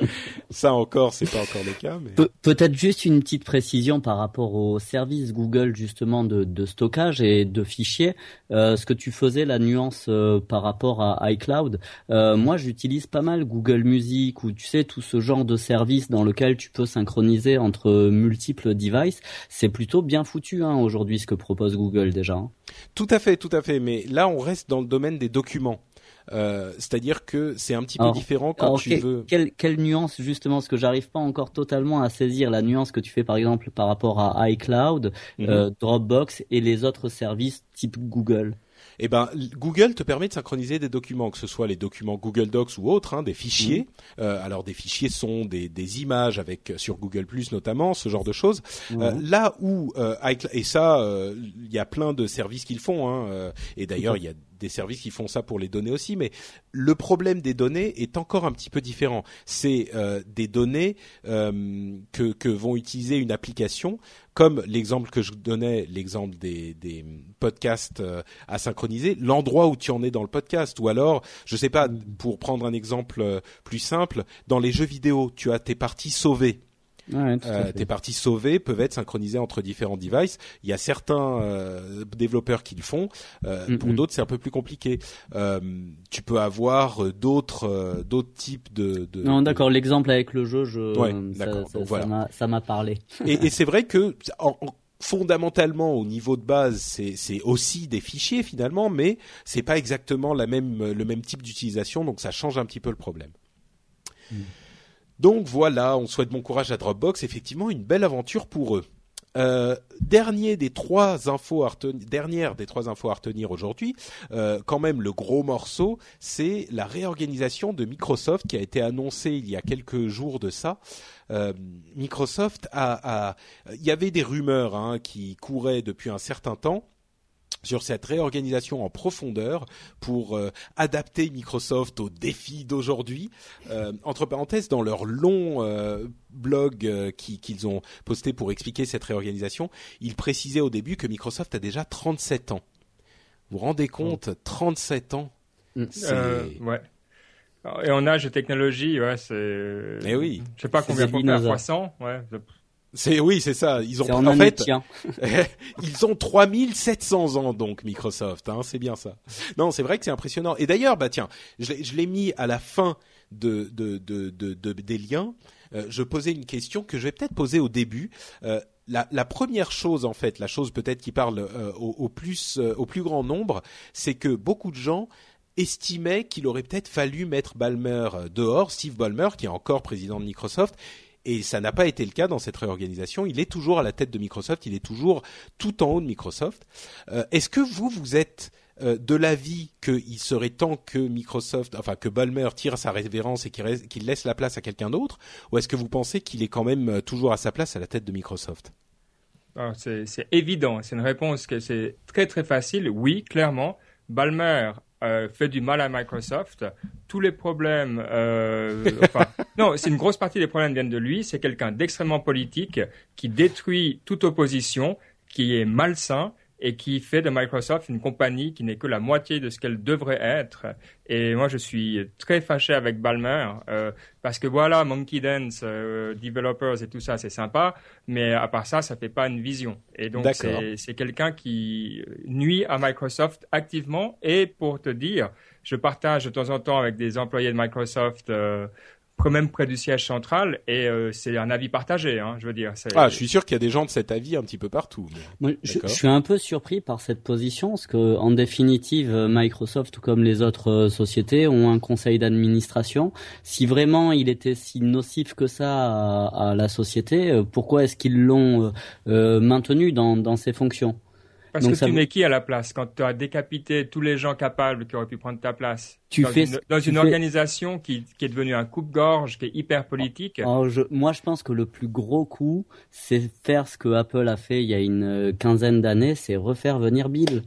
ça encore, c'est pas encore le cas. Mais... peut-être juste une petite précision par rapport au service Google justement de, de stockage et de fichiers. Euh, ce que tu faisais, la nuance euh, par rapport à iCloud. Euh, moi, j'utilise pas mal Google Music ou tu sais tout ce genre de service dans lequel tu peux synchroniser entre multiples devices. C'est plutôt bien foutu hein, aujourd'hui ce que propose Google déjà. Hein. Tout à fait, tout à fait. Mais là, on reste dans le domaine des documents. Euh, c'est-à-dire que c'est un petit peu différent quand tu veux. Quelle, quelle nuance justement, parce que j'arrive pas encore totalement à saisir la nuance que tu fais par exemple par rapport à iCloud, mhm. euh, Dropbox et les autres services type Google eh ben Google te permet de synchroniser des documents, que ce soit les documents Google Docs ou autres, hein, des fichiers. Mhm. Euh, alors des fichiers sont des, des images avec sur Google Plus notamment, ce genre de choses. Euh, là où euh, et ça, il y a plein de services qu'ils font. Hein, et d'ailleurs il y a des services qui font ça pour les données aussi, mais le problème des données est encore un petit peu différent. C'est euh, des données euh, que, vont utiliser une application, comme l'exemple que je donnais, l'exemple des, podcasts euh, à synchroniser, l'endroit où tu en es dans le podcast, ou alors, je sais pas, pour prendre un exemple euh, plus simple, dans les jeux vidéo, tu as tes parties sauvées Ouais, euh, tes parties sauvées peuvent être synchronisées entre différents devices. Il y a certains euh, développeurs qui le font. Euh, Mm, pour mm. d'autres, c'est un peu plus compliqué. Tu peux avoir d'autres d'autres types de. de Non, de- d'accord. L'exemple avec le jeu, je, Ouais, ça- voilà. m'a- parlé. Et, et c'est vrai que en- en- fondamentalement au niveau de base c'est aussi des fichiers finalement mais c'est pas exactement la même le même type d'utilisation donc ça change un petit peu le problème. Donc voilà, on souhaite bon courage à Dropbox, effectivement une belle aventure pour eux. Euh, dernier des trois infos à retenir, dernière des trois infos à retenir aujourd'hui, euh, quand même le gros morceau, c'est la réorganisation de Microsoft qui a été annoncée il y a quelques jours de ça. Euh, Microsoft a, il y avait des rumeurs hein, qui couraient depuis un certain temps sur cette réorganisation en profondeur pour euh, adapter Microsoft aux défis d'aujourd'hui. Euh, entre parenthèses, dans leur long euh, blog euh, qui- qu'ils ont posté pour expliquer cette réorganisation, ils précisaient au début que Microsoft a déjà 37 ans. Vous vous rendez compte 37 ans Mm. C'est- Euh, ouais. Et en âge de technologie, ouais, c'est. Eh oui. Je sais pas combien faire dinosaures. 300, ouais. C'est oui, c'est ça. Ils ont en, fait de tien. ils ont 3700 ans donc Microsoft, hein, c'est bien ça. Non, c'est vrai que c'est impressionnant. Et d'ailleurs, bah tiens, je l'ai- je l'ai mis à la fin de, de, de, de- de- des liens. Euh, je posais une question que je vais peut-être poser au début. Euh, la, la première chose, en fait, la chose peut-être qui parle euh, au, au plus euh, au plus grand nombre, c'est que beaucoup de gens estimaient qu'il aurait peut-être fallu mettre Ballmer euh, dehors, Steve Ballmer, qui est encore président de Microsoft. Et ça n'a pas été le cas dans cette réorganisation. Il est toujours à la tête de Microsoft. Il est toujours tout en haut de Microsoft. Euh, Est-ce que vous, vous êtes euh, de l'avis qu'il serait temps que Microsoft, enfin que Ballmer tire sa révérence et qu'il laisse la place à quelqu'un d'autre, ou est-ce que vous pensez qu'il est quand même euh, toujours à sa place à la tête de Microsoft? C'est c'est évident, c'est une réponse que c'est très très facile. Oui, clairement, Balmer euh, fait du mal à Microsoft. Tous les problèmes, euh, enfin, non, c'est une grosse partie des problèmes viennent de lui. C'est quelqu'un d'extrêmement politique qui détruit toute opposition, qui est malsain et qui fait de Microsoft une compagnie qui n'est que la moitié de ce qu'elle devrait être. Et moi, je suis très fâché avec Balmer euh, parce que voilà, Monkey Dance, euh, developers et tout ça, c'est sympa, mais à part ça, ça fait pas une vision. Et donc, c'est quelqu'un qui nuit à Microsoft activement. Et pour te dire, je partage de temps en temps avec des employés de Microsoft. Euh, quand même près du siège central et euh, c'est un avis partagé hein, je veux dire Ah, je suis sûr qu'il y a des gens de cet avis un petit peu partout. Moi, je, suis un peu surpris par cette position, parce que en définitive, euh, Microsoft, tout comme les autres euh, sociétés, ont un conseil d'administration. Si vraiment il était si nocif que ça à, à la société, euh, pourquoi est-ce qu'ils l'ont maintenu dans, dans ses fonctions? Parce Donc que tu mets qui à la place quand tu as décapité tous les gens capables qui auraient pu prendre ta place Tu dans fais une, dans tu une fais- organisation qui, qui est devenue un coupe-gorge, qui est hyper politique? Alors, je, moi, je pense que le plus gros coup, c'est faire ce que Apple a fait il y a une euh, quinzaine d'années, c'est refaire venir Bill.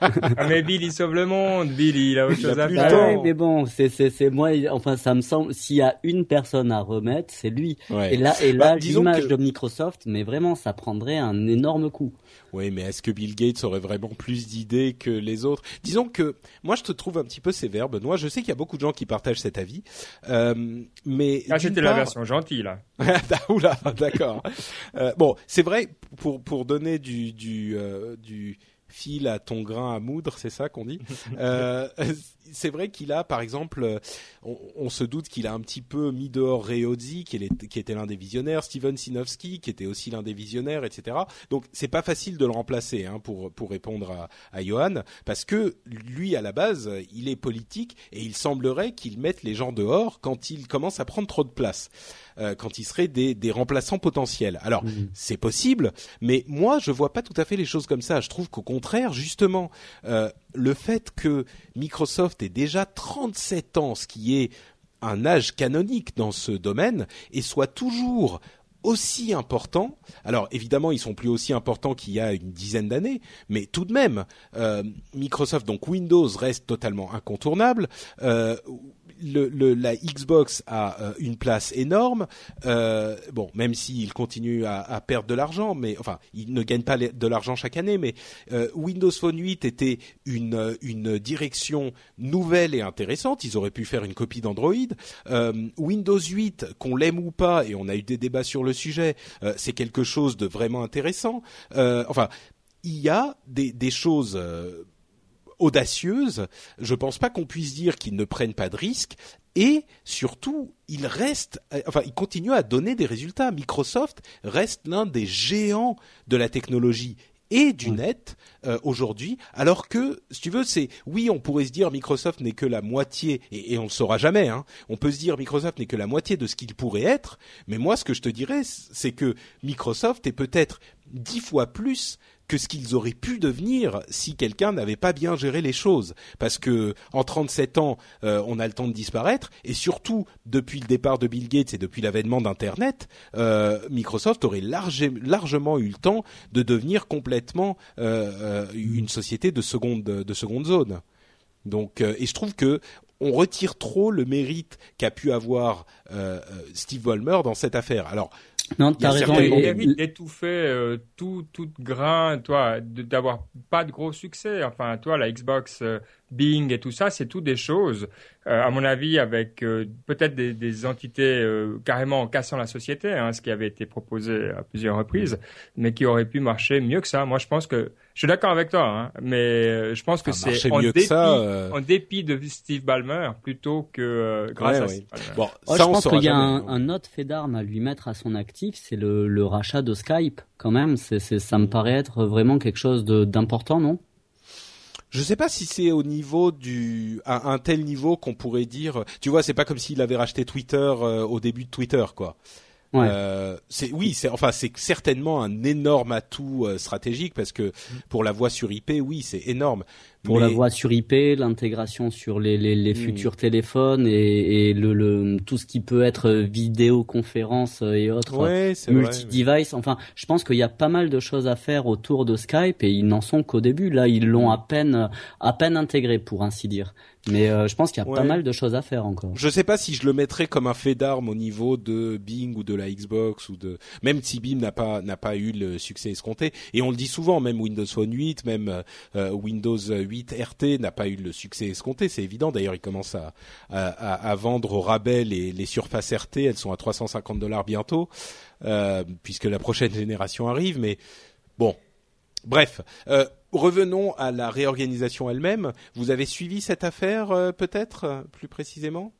Ah, mais Bill, il sauve le monde. Bill, il a autre chose à Bah faire. ouais, mais bon, c'est c'est c'est moi. Enfin, ça me semble. S'il y a une personne à remettre, c'est lui. Ouais. Et là, et Bah, là, disons l'image que- de Microsoft, mais vraiment, ça prendrait un énorme coup. Oui, mais est-ce que Bill Gates aurait vraiment plus d'idées que les autres? Disons que moi, je te trouve un petit peu sévère, Benoît. Je sais qu'il y a beaucoup de gens qui partagent cet avis, euh, mais Ah, c'était la version gentille, là. Ah, Oula, d'accord. Euh, bon, c'est vrai pour pour donner du du euh, du fil à ton grain à moudre, c'est ça qu'on dit. Euh, c'est vrai qu'il a, par exemple, euh, on, on se doute qu'il a un petit peu mis dehors Reozzi, qui, est- qui était l'un des visionnaires, Steven Sinofsky, qui était aussi l'un des visionnaires, etc. Donc, c'est pas facile de le remplacer, hein, pour pour répondre à, à Johan, parce que lui, à la base, il est politique et il semblerait qu'il mette les gens dehors quand il commence à prendre trop de place euh, quand ils seraient des, des remplaçants potentiels. Alors, Mhm. c'est possible, mais moi, je vois pas tout à fait les choses comme ça. Je trouve qu'au contraire, justement, euh, le fait que Microsoft ait déjà 37 ans, ce qui est un âge canonique dans ce domaine, et soit toujours aussi importants. Alors évidemment, ils sont plus aussi importants qu'il y a une dizaine d'années, mais tout de même, euh, Microsoft donc Windows reste totalement incontournable. Euh, la Xbox a euh, une place énorme. Euh, bon, même s'il continue à, à, perdre de l'argent, mais enfin, il ne gagne pas de l'argent chaque année. Mais euh, Windows Phone 8 était une direction nouvelle et intéressante. Ils auraient pu faire une copie d'Android. Windows 8, qu'on l'aime ou pas, et on a eu des débats sur le sujet, c'est quelque chose de vraiment intéressant. enfin, il y a des choses audacieuse. Je pense pas qu'on puisse dire qu'ils ne prennent pas de risques. Et surtout, ils restent, euh, enfin, ils continuent à donner des résultats. Microsoft reste l'un des géants de la technologie et du net euh, aujourd'hui, alors que, si tu veux, c'est oui, on pourrait se dire Microsoft n'est que la moitié, et, et on le saura jamais. Hein, on peut se dire Microsoft n'est que la moitié de ce qu'il pourrait être, mais moi, ce que je te dirais, c'est que Microsoft est peut-être dix fois plus que ce qu'ils auraient pu devenir si quelqu'un n'avait pas bien géré les choses. Parce que en 37 ans, euh, on a le temps de disparaître, et surtout depuis le départ de Bill Gates et depuis l'avènement d'Internet, euh, Microsoft aurait largement eu le temps de devenir complètement euh, une société de seconde de seconde zone. Donc, et je trouve que on retire trop le mérite qu'a pu avoir Steve Ballmer dans cette affaire. Alors, non, t'as raison. Il mérite d'étouffer euh, tout, tout grain, toi, d'avoir pas de gros succès. Enfin, toi, la Xbox euh, Bing et tout ça, c'est tout des choses, euh, à mon avis, avec euh, peut-être des, des, entités euh, carrément en cassant la société, hein, ce qui avait été proposé à plusieurs reprises, mais qui aurait pu marcher mieux que ça. Moi, je pense que je suis d'accord avec toi, hein, mais je pense que c'est en, dépit, en dépit de Steve Ballmer plutôt que grâce à Steve Bon, oh, je pense qu'il y a un, un, autre fait d'armes à lui mettre à son actif, c'est le, le, rachat de Skype. Quand même, c'est, ça me paraît être vraiment quelque chose d'important, non? Je sais pas si c'est au niveau du à un tel niveau qu'on pourrait dire. Tu vois, c'est pas comme s'il avait racheté Twitter euh, au début de Twitter, quoi. Ouais. Euh, c'est oui, c'est enfin c'est certainement un énorme atout euh, stratégique parce que pour la voix sur IP, oui, c'est énorme pour la voix sur IP, l'intégration sur les, les, les hmm. futurs téléphones et, et le, le, tout ce qui peut être vidéoconférence et autres ouais, multi-device. Enfin, je pense qu'il y a pas mal de choses à faire autour de Skype et ils n'en sont qu'au début. Là, ils l'ont à peine à peine intégré pour ainsi dire. Mais euh, je pense qu'il y a pas mal de choses à faire encore. Je sais pas si je le mettrais comme un fait d'armes au niveau de Bing ou de la Xbox ou de même si Bing n'a pas n'a pas eu le succès escompté et on le dit souvent même Windows Phone 8 même euh, Windows 8 RT n'a pas eu le succès escompté, c'est évident. D'ailleurs, ils commencent à, vendre au rabais les, les surfaces RT. Elles sont à 350 dollars bientôt, euh, puisque la prochaine génération arrive. Mais bon, bref. Euh, revenons à la réorganisation elle-même. Vous avez suivi cette affaire, euh, peut-être plus précisément?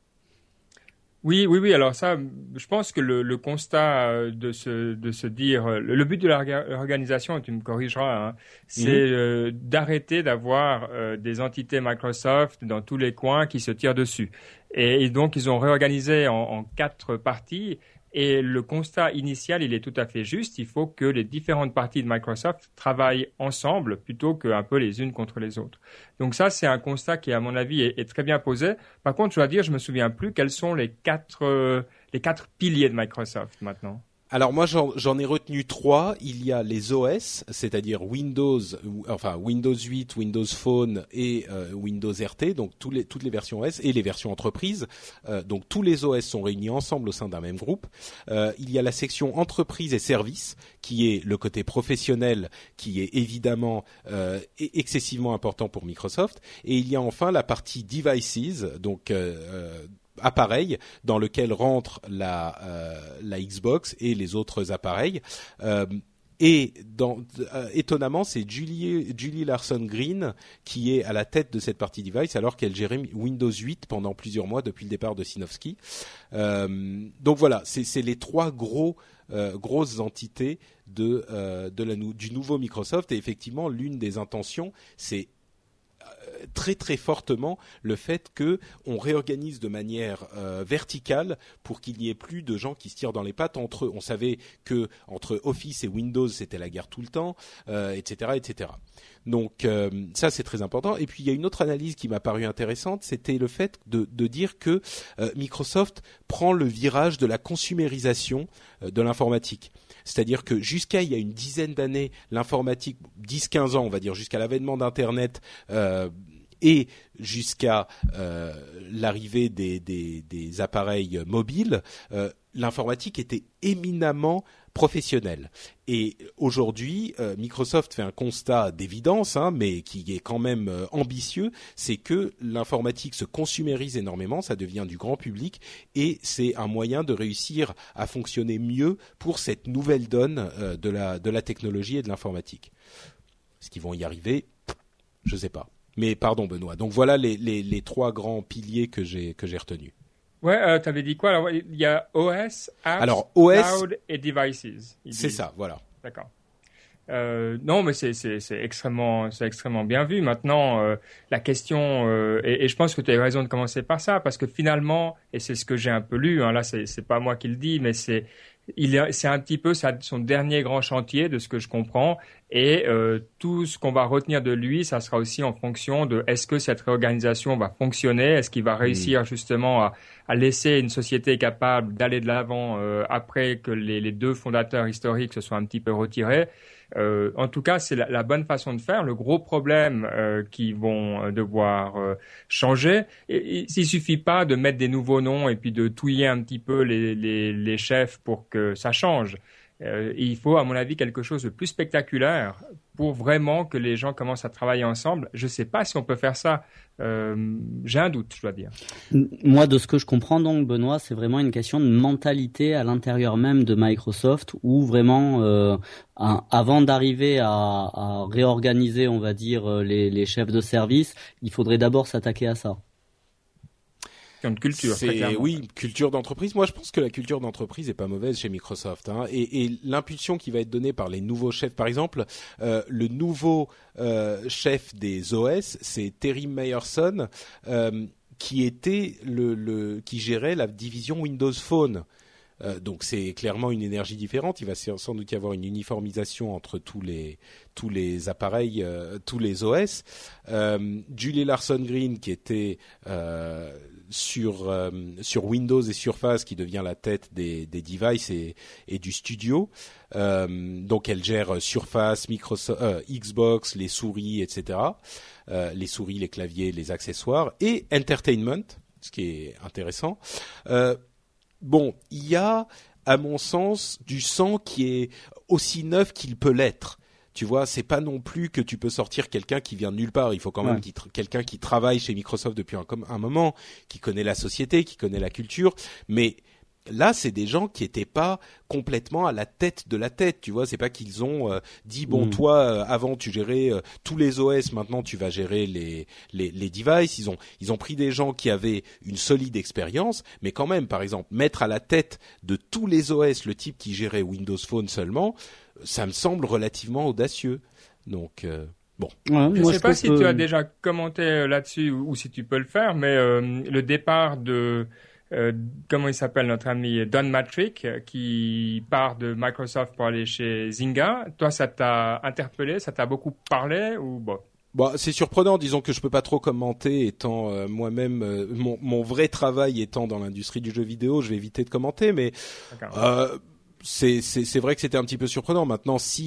Oui, oui, oui. Alors ça, je pense que le, le constat euh, de se, de se dire, euh, le, but de l'organisation, tu me corrigeras, hein, c'est mhm. euh, d'arrêter d'avoir des entités Microsoft dans tous les coins qui se tirent dessus. Et, et donc, ils ont réorganisé en, en quatre parties et le constat initial, il est tout à fait juste. Il faut que les différentes parties de Microsoft travaillent ensemble plutôt qu'un peu les unes contre les autres. Donc ça, c'est un constat qui, à mon avis, est, très bien posé. Par contre, je dois dire, je me souviens plus quels sont les quatre, euh, les quatre piliers de Microsoft maintenant. Alors moi j'en ai retenu trois. Il y a les OS, c'est-à-dire Windows, enfin Windows 8, Windows Phone et euh, Windows RT, donc toutes les versions OS et les versions entreprises. Euh, donc tous les OS sont réunis ensemble au sein d'un même groupe. Euh, il y a la section entreprise et services, qui est le côté professionnel, qui est évidemment e-, excessivement important pour Microsoft. Et il y a enfin la partie devices, donc appareil dans lequel rentre la, euh, la Xbox et les autres appareils. Euh, et euh, étonnamment, c'est Julie, Julie Larson Green qui est à la tête de cette partie device alors qu'elle gérait Windows 8 pendant plusieurs mois depuis le départ de Sinofsky. Euh, donc voilà, c'est les trois gros grosses entités de, de la, du nouveau Microsoft et effectivement l'une des intentions c'est très très fortement le fait que on réorganise de manière euh, verticale pour qu'il n'y ait plus de gens qui se tirent dans les pattes entre eux. On savait que entre Office et Windows c'était la guerre tout le temps, etc., etc. Donc ça c'est très important. Et puis il y a une autre analyse qui m'a paru intéressante, c'était le fait de, de dire que Microsoft prend le virage de la consumérisation de l'informatique. C'est-à-dire que jusqu'à il y a une dizaine d'années, l'informatique, 10-15 ans on va dire, jusqu'à l'avènement d'Internet euh, et jusqu'à euh, l'arrivée des, des, appareils mobiles, euh, l'informatique était éminemment professionnelle. Et aujourd'hui, euh, Microsoft fait un constat d'évidence, hein, mais qui est quand même euh, ambitieux, c'est que l'informatique se consumérise énormément, ça devient du grand public, et c'est un moyen de réussir à fonctionner mieux pour cette nouvelle donne euh, de la technologie et de l'informatique. Est-ce qu'ils vont y arriver? Je ne sais pas. Mais pardon Benoît. Donc voilà les, trois grands piliers que j'ai retenus. Ouais, euh, tu avais dit quoi Alors, Il y a OS, Apps, Alors, OS, Cloud et Devices. C'est ça, voilà. D'accord. Euh, non, mais c'est extrêmement, c'est extrêmement bien vu. Maintenant, euh, la question, euh, et, et, je pense que tu as raison de commencer par ça, parce que finalement, et c'est ce que j'ai un peu lu, hein, là, c'est pas moi qui le dis, mais c'est c'est un petit peu son dernier grand chantier de ce que je comprends et euh, tout ce qu'on va retenir de lui, ça sera aussi en fonction de est-ce que cette réorganisation va fonctionner, est-ce qu'il va mm. réussir justement à, à, laisser une société capable d'aller de l'avant euh, après que les, les, deux fondateurs historiques se soient un petit peu retirés? Euh, en tout cas, c'est la, bonne façon de faire. Le gros problème euh, qu'ils vont euh, devoir euh, changer, s'il suffit pas de mettre des nouveaux noms et puis de touiller un petit peu les, les, les chefs pour que ça change. Euh, il faut, à mon avis, quelque chose de plus spectaculaire pour vraiment que les gens commencent à travailler ensemble. Je ne sais pas si on peut faire ça. Euh, J'ai un doute, je dois dire. Moi, de ce que je comprends donc, Benoît, c'est vraiment une question de mentalité à l'intérieur même de Microsoft, où vraiment, euh, avant d'arriver à, réorganiser, on va dire, les chefs de service, il faudrait d'abord s'attaquer à ça culture. C'est oui, culture d'entreprise. Moi, je pense que la culture d'entreprise est pas mauvaise chez Microsoft. Hein. Et, et l'impulsion qui va être donnée par les nouveaux chefs, par exemple, euh, le nouveau euh, chef des OS, c'est Terry Meyerson, euh, qui était le, le, qui gérait la division Windows Phone. Euh, donc c'est clairement une énergie différente. Il va sans doute y avoir une uniformisation entre tous les tous les appareils, euh, tous les OS. Euh, Julie Larson Green, qui était euh, sur euh, sur Windows et Surface qui devient la tête des, des devices et, et du studio. Donc elle gère Surface, Microsoft, Xbox, les souris, etc. Les souris, les claviers, les accessoires et Entertainment, ce qui est intéressant. Bon, il y a à mon sens du sang qui est aussi neuf qu'il peut l'être tu vois, c'est pas non plus que tu peux sortir quelqu'un qui vient de nulle part. Il faut quand même quelqu'un qui travaille chez Microsoft depuis un, un moment, qui connaît la société, qui connaît la culture. Mais là, c'est des gens qui étaient pas complètement à la tête de la tête, tu vois. C'est pas qu'ils ont euh, dit bon, mm. toi, euh, avant tu gérais euh, tous les OS, maintenant tu vas gérer les, les, les devices. Ils ont ils ont pris des gens qui avaient une solide expérience, mais quand même, par exemple, mettre à la tête de tous les OS le type qui gérait Windows Phone seulement ça me semble relativement audacieux. Donc euh, bon. je ne sais pas si tu as déjà commenté là-dessus ou, si tu peux le faire, mais euh, le départ de comment il s'appelle notre ami Don Matrick qui part de Microsoft pour aller chez Zynga. Toi, ça t'a interpellé, ça t'a beaucoup parlé ou bon? Bon, c'est surprenant, disons que je peux pas trop commenter, étant moi-même mon, mon, vrai travail étant dans l'industrie du jeu vidéo, je vais éviter de commenter, mais c'est vrai que c'était un petit peu surprenant. Maintenant, si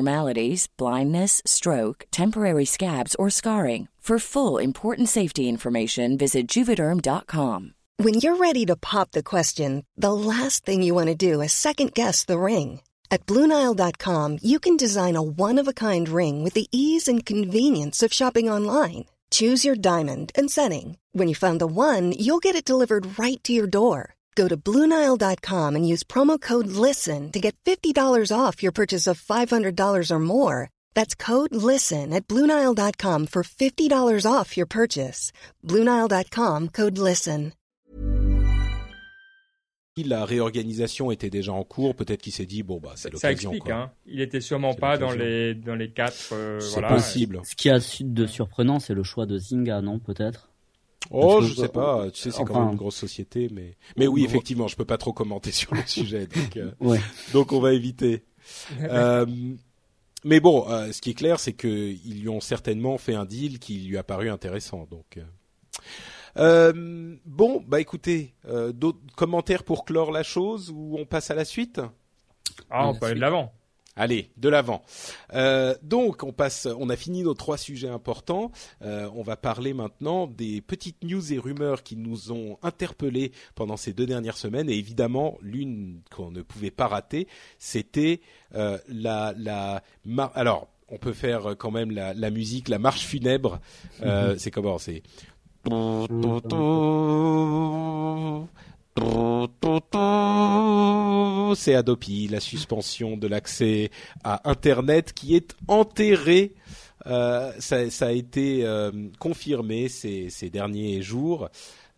abnormalities, blindness, stroke, temporary scabs, or scarring. For full important safety information, visit juvederm.com. When you're ready to pop the question, the last thing you want to do is second guess the ring. At Bluenile.com, you can design a one of a kind ring with the ease and convenience of shopping online. Choose your diamond and setting. When you find the one, you'll get it delivered right to your door. Go to Bluenile.com and use promo code LISTEN to get $50 off your purchase of $500 or more. That's code LISTEN at Bluenile.com for $50 off your purchase. Bluenile.com code LISTEN. La réorganisation était déjà en cours. Peut-être qu'il s'est dit bon bah c'est Ça l'occasion. explique, quoi. hein. Il était sûrement pas dans les dans les quatre. euh, C'est voilà. possible. Ce qui a de surprenant, c'est le choix de Zynga, non Peut-être? Oh, je sais pas. Tu sais, c'est quand même une grosse société, mais mais oui, effectivement, je peux pas trop commenter sur le sujet, donc euh, Ouais. donc on va éviter. Euh, mais bon, euh, ce qui est clair, c'est que ils lui ont certainement fait un deal qui lui a paru intéressant. Donc euh. Euh, bon, bah écoutez, euh, d'autres commentaires pour clore la chose ou on passe à la suite? Ah, on peut aller de l'avant. Allez, de l'avant. Euh, donc, on passe, on a fini nos trois sujets importants. Euh, on va parler maintenant des petites news et rumeurs qui nous ont interpellés pendant ces deux dernières semaines. Et évidemment, l'une qu'on ne pouvait pas rater, c'était euh, la la. mar- Alors, on peut faire quand même la, la musique, la marche funèbre. Euh, C'est comment C'est. C'est Adopi, la suspension de l'accès à Internet qui est enterrée. Euh, ça, ça a été euh, confirmé ces, ces derniers jours.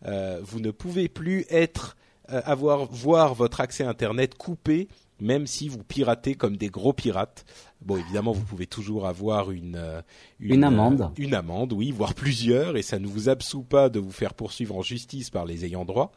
Euh, vous ne pouvez plus être euh, avoir voir votre accès à Internet coupé, même si vous piratez comme des gros pirates. Bon, évidemment, vous pouvez toujours avoir une euh, Une amende. euh, une amende, oui, voire plusieurs, et ça ne vous absout pas de vous faire poursuivre en justice par les ayants droit.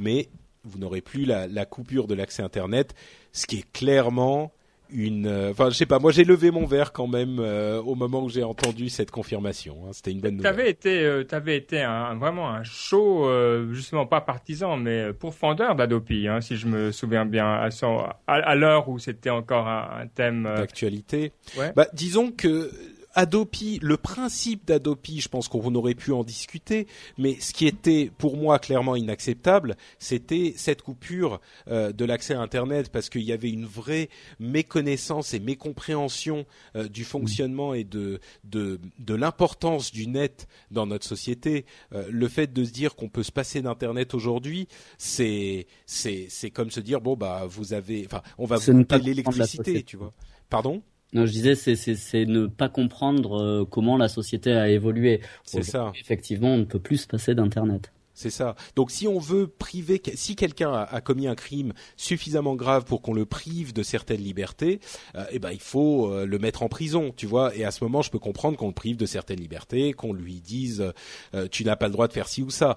Mais vous n'aurez plus la, la coupure de l'accès Internet, ce qui est clairement une. euh, Enfin, je sais pas. Moi, j'ai levé mon verre quand même euh, au moment où j'ai entendu cette confirmation. hein. C'était une bonne nouvelle. T'avais été, euh, t'avais été un, vraiment un show, euh, justement pas partisan, mais pourfendeur d'Adopi, hein, si je me souviens bien, à, son- à, à l'heure où c'était encore un, un thème. euh, d'actualité. Ouais. Bah, disons que Adopi, le principe d'Adopi, je pense qu'on aurait pu en discuter, mais ce qui était pour moi clairement inacceptable, c'était cette coupure euh, de l'accès à Internet parce qu'il y avait une vraie méconnaissance et mécompréhension euh, du fonctionnement et de de, de l'importance du net dans notre société. Euh, le fait de se dire qu'on peut se passer d'Internet aujourd'hui, c'est c'est c'est comme se dire bon bah vous avez, enfin on va vous couper l'électricité, société. tu vois. Pardon? Non, je disais, c'est c'est c'est ne pas comprendre euh, comment la société a évolué. C'est ça. Effectivement, on ne peut plus se passer d'internet. C'est ça. Donc si on veut priver, si quelqu'un a, a commis un crime suffisamment grave pour qu'on le prive de certaines libertés, euh, eh ben il faut euh, le mettre en prison, tu vois. Et à ce moment, je peux comprendre qu'on le prive de certaines libertés, qu'on lui dise euh, tu n'as pas le droit de faire ci ou ça.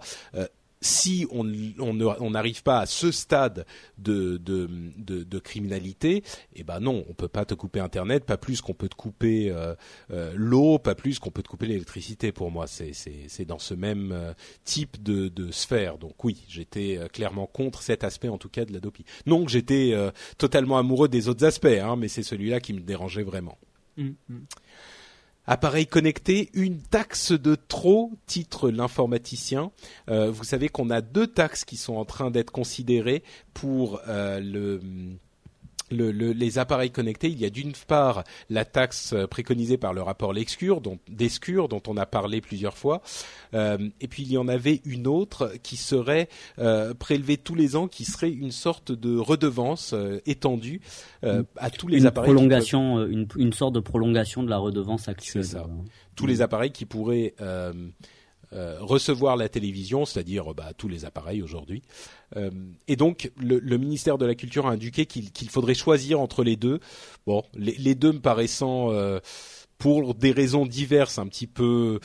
Si on on ne- on n'arrive pas à ce stade de de, de, criminalité, eh ben non, on peut pas te couper Internet, pas plus qu'on peut te couper euh, euh, l'eau, pas plus qu'on peut te couper l'électricité. Pour moi, c'est dans ce même euh, type de, de sphère. Donc oui, j'étais clairement contre cet aspect, en tout cas, de l'Adopi. Non, que j'étais totalement amoureux des autres aspects, hein, mais c'est celui-là qui me dérangeait vraiment. Appareil connecté, une taxe de trop, titre l'informaticien. Euh, vous savez qu'on a deux taxes qui sont en train d'être considérées pour euh, le, le- le- les appareils connectés. Il y a d'une part la taxe euh, préconisée par le rapport Lescure, dont, d'Escure, dont on a parlé plusieurs fois. Euh, et puis il y en avait une autre qui serait euh, prélevée tous les ans, qui serait une sorte de redevance euh, étendue euh, à tous les une appareils. peuvent- prolongation, euh, une, une sorte de prolongation de la redevance actuelle. C'est ça. Tous les appareils qui pourraient euh, recevoir la télévision, c'est-à-dire bah, tous les appareils aujourd'hui. et donc le, le, ministère de la Culture a indiqué qu'il faudrait choisir entre les deux. Bon, les, les deux me paraissant pour des raisons diverses un petit peu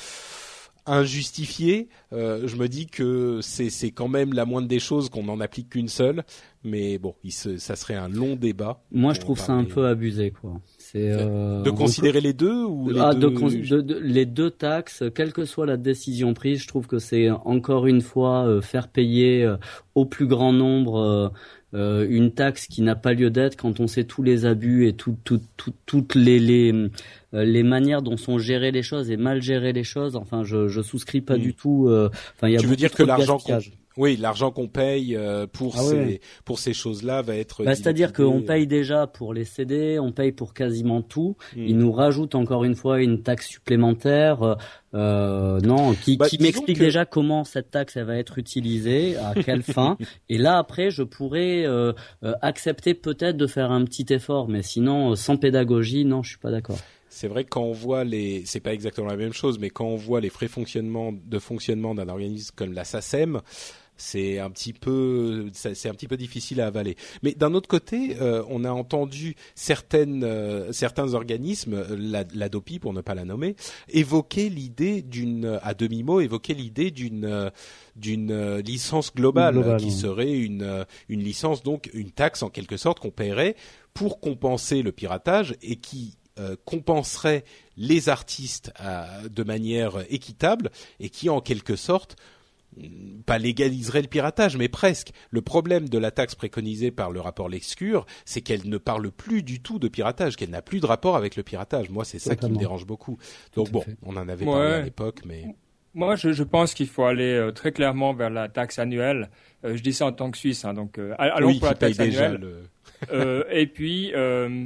injustifiées, euh, je me dis que c'est quand même la moindre des choses qu'on n'en applique qu'une seule. Mais bon, il ça serait un long débat. Moi, je trouve ça un peu abusé, quoi. C'est euh, de considérer les deux ou les ah, deux de, les deux taxes, quelle que soit la décision prise, je trouve que c'est encore une fois euh, faire payer euh, au plus grand nombre euh, une taxe qui n'a pas lieu d'être quand on sait tous les abus et tout, tout, toutes les, les, les manières dont sont gérées les choses et mal gérées les choses. Enfin, je, je souscris pas du tout. Euh, enfin, il y a tu veux dire que l'argent oui, l'argent qu'on paye euh, pour ah ces pour ces choses-là va être. Bah, C'est-à-dire qu'on paye déjà pour les CD, on paye pour quasiment tout. Hmm. Ils nous rajoutent encore une fois une taxe supplémentaire. Euh, non, qui, bah, qui m'explique déjà comment cette taxe elle va être utilisée, à quelle fin. Et là après, je pourrais euh, euh, accepter peut-être de faire un petit effort, mais sinon sans pédagogie, non, je suis pas d'accord. C'est vrai que quand on voit les, c'est pas exactement la même chose, mais quand on voit les frais fonctionnement de fonctionnement d'un organisme comme la SACEM, c'est un petit peu c'est un petit peu difficile à avaler. Mais d'un autre côté, euh, on a entendu certaines euh, certains organismes, la, la, DOPI pour ne pas la nommer, évoquer l'idée d'une à demi mot évoquer l'idée d'une d'une licence globale, qui serait une une licence donc une taxe en quelque sorte qu'on paierait pour compenser le piratage et qui euh, compenserait les artistes de manière équitable et qui en quelque sorte pas légaliserait le piratage, mais presque. Le problème de la taxe préconisée par le rapport Lexcure, c'est qu'elle ne parle plus du tout de piratage, qu'elle n'a plus de rapport avec le piratage. Moi, c'est ça qui me dérange beaucoup. Donc bon, on en avait parlé à l'époque, mais... Moi, je, je pense qu'il faut aller euh, très clairement vers la taxe annuelle. Euh, je dis ça en tant que Suisse, hein, donc euh, allons pour la taxe annuelle. euh, et puis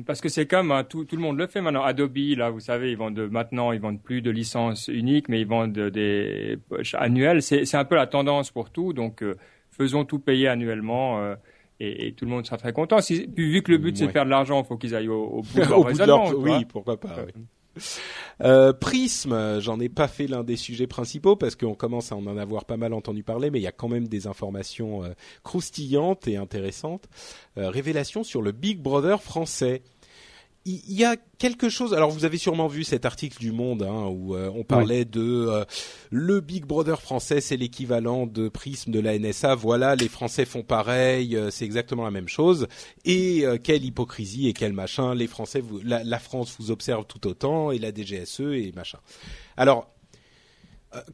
parce que c'est comme hein, tout, tout, le monde le fait maintenant. Adobe, là, vous savez, ils vendent maintenant, ils vendent plus de licences uniques, mais ils vendent des poches annuelles. C'est un peu la tendance pour tout, donc faisons tout payer annuellement. Et, et, tout le monde sera très content. Si, puis, vu que le but c'est de faire de l'argent, il faut qu'ils aillent au, au bout de leur raisonnement. oui, pourquoi pas. Oui. Euh, Prisme, j'en ai pas fait l'un des sujets principaux parce qu'on commence à en avoir pas mal entendu parler, mais il y a quand même des informations euh, croustillantes et intéressantes. Euh, révélation sur le Big Brother français il y a quelque chose. Alors vous avez sûrement vu cet article du Monde hein, où euh, on parlait de euh, le Big Brother français, c'est l'équivalent de Prisme de la NSA. Voilà, les Français font pareil, euh, c'est exactement la même chose. Et quelle hypocrisie et quel machin. Les Français, vous, la, la, France vous observe tout autant et la DGSE et machin. Alors.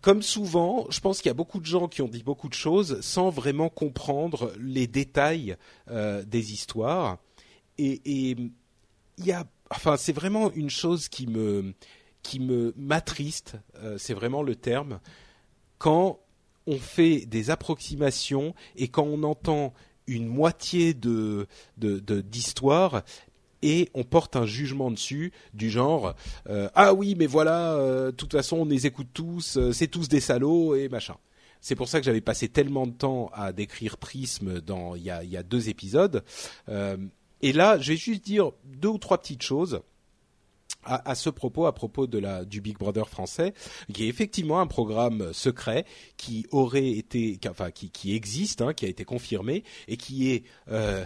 Comme souvent, je pense qu'il y a beaucoup de gens qui ont dit beaucoup de choses sans vraiment comprendre les détails des histoires. Et, et y a, enfin, c'est vraiment une chose qui me, qui me m'attriste. Euh, c'est vraiment le terme quand on fait des approximations et quand on entend une moitié de d'histoire et on porte un jugement dessus du genre euh, ah oui mais voilà euh, de toute façon on les écoute tous c'est tous des salauds et machin c'est pour ça que j'avais passé tellement de temps à décrire Prisme dans il y a, y a deux épisodes et là, je vais juste dire deux ou trois petites choses. À, ce propos, à propos de la du Big Brother français, qui est effectivement un programme secret qui aurait été, enfin qui, qui existe, hein, qui a été confirmé et qui est euh,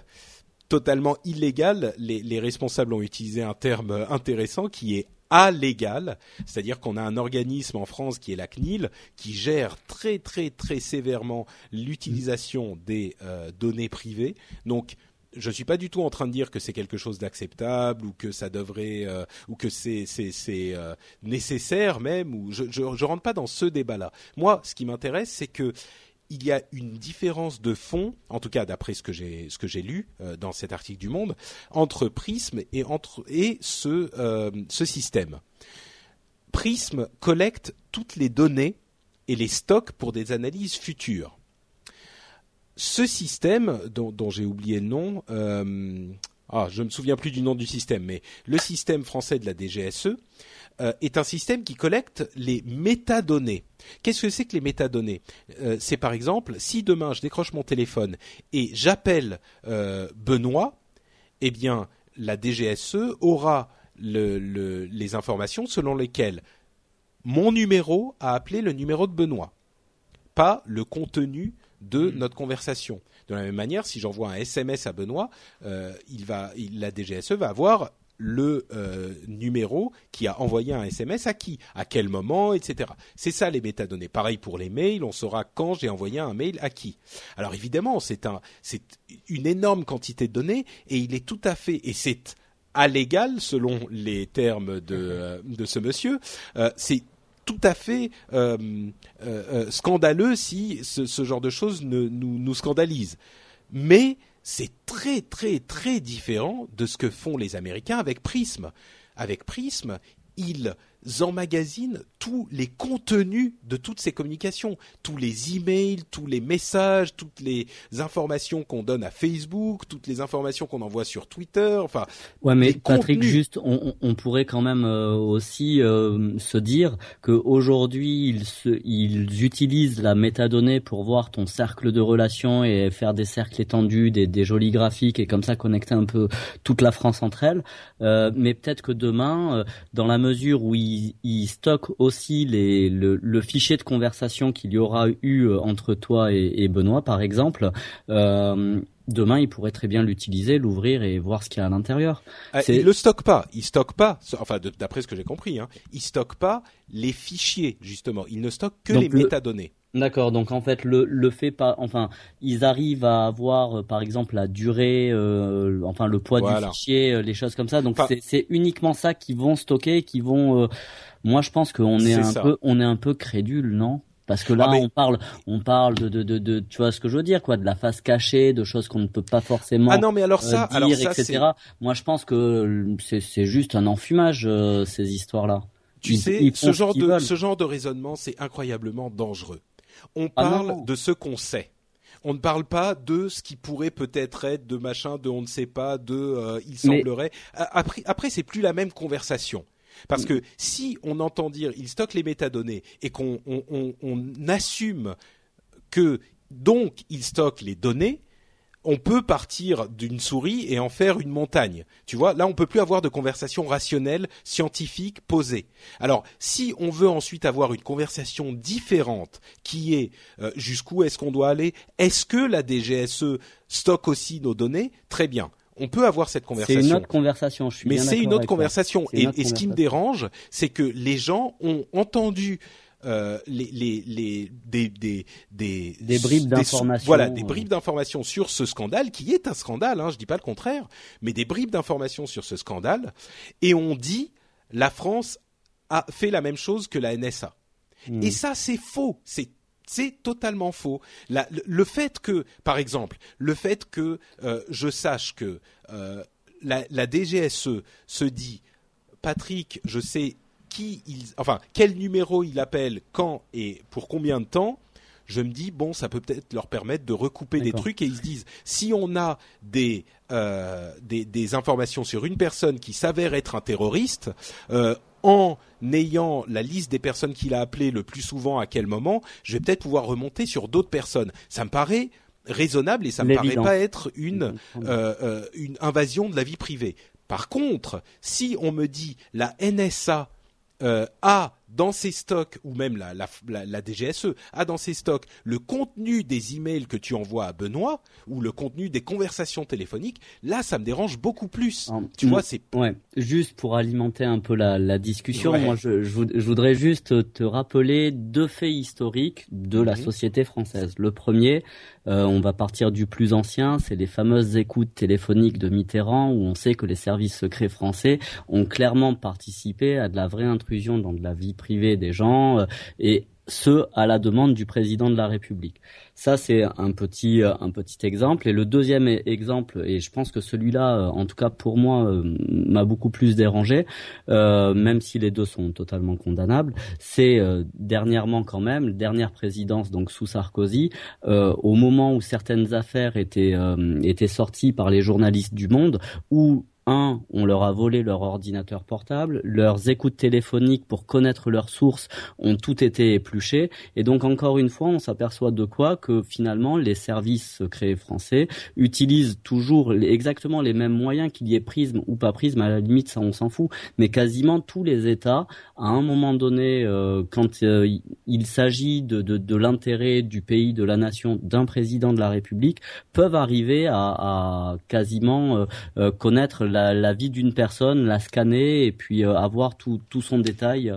totalement illégal. Les, les responsables ont utilisé un terme intéressant qui est allégal, c'est-à-dire qu'on a un organisme en France qui est la CNIL qui gère très très très sévèrement l'utilisation des euh, données privées. Donc je suis pas du tout en train de dire que c'est quelque chose d'acceptable ou que ça devrait euh, ou que c'est euh, nécessaire même ou je, je je rentre pas dans ce débat-là. Moi, ce qui m'intéresse, c'est que il y a une différence de fond, en tout cas d'après ce que j'ai lu euh, dans cet article du Monde, entre Prism et ce ce système. Prism collecte toutes les données et les stocks pour des analyses futures ce système, dont, j'ai oublié le nom, euh, ah, je me souviens plus du nom du système, mais le système français de la DGSE euh, est un système qui collecte les métadonnées. Qu'est-ce que c'est que les métadonnées? Euh, C'est par exemple, si demain je décroche mon téléphone et j'appelle Benoît, eh bien la DGSE aura le, le, les informations selon lesquelles mon numéro a appelé le numéro de Benoît, pas le contenu de Mhm. notre conversation. De la même manière, si j'envoie un SMS à Benoît, euh, il va, il- la DGSE va avoir le euh, numéro qui a envoyé un SMS à qui, à quel moment, etc. C'est ça les métadonnées. Pareil pour les mails, on saura quand j'ai envoyé un mail à qui. Alors évidemment, c'est un, c'est une énorme quantité de données et il est tout à fait et c'est à l'égal selon les termes de euh, de ce monsieur. euh, c'est tout à fait euh, euh, euh, scandaleux si ce, genre de choses nous, nous scandalise. Mais c'est très très très différent de ce que font les Américains avec Prism. Avec Prism, ils emmagasinent tous les contenus de toutes ces communications, tous les emails, tous les messages, toutes les informations qu'on donne à Facebook, toutes les informations qu'on envoie sur Twitter. Enfin, Ouais, mais Patrick, contenus. juste, on, pourrait quand même euh, aussi euh, se dire que aujourd'hui ils, se- ils utilisent la métadonnée pour voir ton cercle de relations et faire des cercles étendus, des, des jolis graphiques et comme ça connecter un peu toute la France entre elles. Euh, mais peut-être que demain, dans la mesure où ils, ils stockent aussi les, le, le fichier de conversation qu'il y aura eu euh, entre toi et, et Benoît, par exemple. Euh, Demain, ils pourraient très bien l'utiliser, l'ouvrir et voir ce qu'il y a à l'intérieur. C'est- Il le stocke pas. Il stocke pas. Enfin, d'après ce que j'ai compris, hein, il stocke pas les fichiers justement. Il ne stocke que Donc les le- métadonnées. D'accord, donc en fait le le fait pas, enfin ils arrivent à avoir euh, par exemple la durée, euh, enfin le poids Voilà. du fichier, euh, les choses comme ça. Donc Enfin- c'est c'est uniquement ça qu'ils vont stocker, qui vont. euh, moi je pense qu'on est, un ça. peu, on est un peu crédule, non? Parce que là Ah, mais- on parle, on parle de, de de de, tu vois ce que je veux dire quoi, de la face cachée, de choses qu'on ne peut pas forcément. Ah non, mais alors ça, dire, alors ça, etc. Moi, je pense que c'est c'est juste un enfumage euh, ces histoires-là. tu Ils- sais, ils ce genre de, veulent. ce genre de raisonnement, c'est incroyablement dangereux. On Ah parle de ce qu'on sait. On ne parle pas de ce qui pourrait peut-être être de machin, de on ne sait pas, de euh, il semblerait. Après, après c'est plus la même conversation. Parce que si on entend dire il stocke les métadonnées et qu'on on, on- on assume que donc il stocke les données, on peut partir d'une souris et en faire une montagne. Tu vois, là on peut plus avoir de conversation rationnelle, scientifique, posée. Alors, si on veut ensuite avoir une conversation différente, qui est euh, jusqu'où est-ce qu'on doit aller, est-ce que la DGSE stocke aussi nos données? Très bien. On peut avoir cette C'est conversation. une autre conversation. Je suis Mais c'est une autre conversation. C'est Et, autre et ce qui me conversation. dérange, c'est que les gens ont entendu euh, les, les, les, des, des, des, Des bribes d'informations, Voilà, des euh. bribes d'informations sur ce scandale, qui est un scandale, hein, je dis pas le contraire, mais des bribes d'informations sur ce scandale, et on dit la France a fait la même chose que la NSA. Hmm. Et ça, c'est faux. C'est c'est totalement faux. La- le, le fait que, par exemple, le fait que euh, je sache que euh, la, la DGSE se dit, Patrick, je sais qui enfin quel numéro il appelle, quand et pour combien de temps. Je me dis bon, ça peut peut-être leur permettre de recouper des trucs et ils se disent si on a des euh, des, des informations sur une personne qui s'avère être un terroriste, euh, en ayant la liste des personnes qu'il a appelées le plus souvent à quel moment, je vais peut-être pouvoir remonter sur d'autres personnes. Ça me paraît raisonnable et ça me paraît pas être une euh, une invasion de la vie privée. Par contre, si on me dit la NSA euh, a dans ses stocks, ou même la, la, la, la DGSE a dans ses stocks le contenu des emails que tu envoies à Benoît, ou le contenu des conversations téléphoniques, là ça me dérange beaucoup plus. Ah, tu vois, c'est Ouais, juste pour alimenter un peu la, discussion, Ouais. moi je, je voud- je voudrais juste te rappeler deux faits historiques de la Mhm. société française. Le premier, euh, on va partir du plus ancien, c'est les fameuses écoutes téléphoniques de Mitterrand, où on sait que les services secrets français ont clairement participé à de la vraie intrusion dans de la vie privée des gens, euh, et ce à la demande du président de la République. Ça, c'est un petit euh, un petit exemple. Et le deuxième e- exemple, et je pense que celui-là, euh, en tout cas pour moi, m'a beaucoup plus dérangé, même si les deux sont totalement condamnables. C'est dernièrement quand même, dernière présidence donc sous Sarkozy, au moment où certaines affaires étaient étaient sorties par les journalistes du Monde, où un, on leur a volé leur ordinateur portable, leurs écoutes téléphoniques pour connaître leurs sources ont tout été épluchées, et donc encore une fois, on s'aperçoit de quoi que finalement les services secrets français utilisent toujours exactement les mêmes moyens qu'il y ait prisme ou pas prisme, à la limite ça on s'en fout, mais quasiment tous les États, à un moment donné, euh, quand euh, il s'agit de, de, l'intérêt du pays, de la nation, d'un président de la République, peuvent arriver à, quasiment euh, connaître la, vie d'une personne, la scanner et puis euh, avoir tout, tout son détail.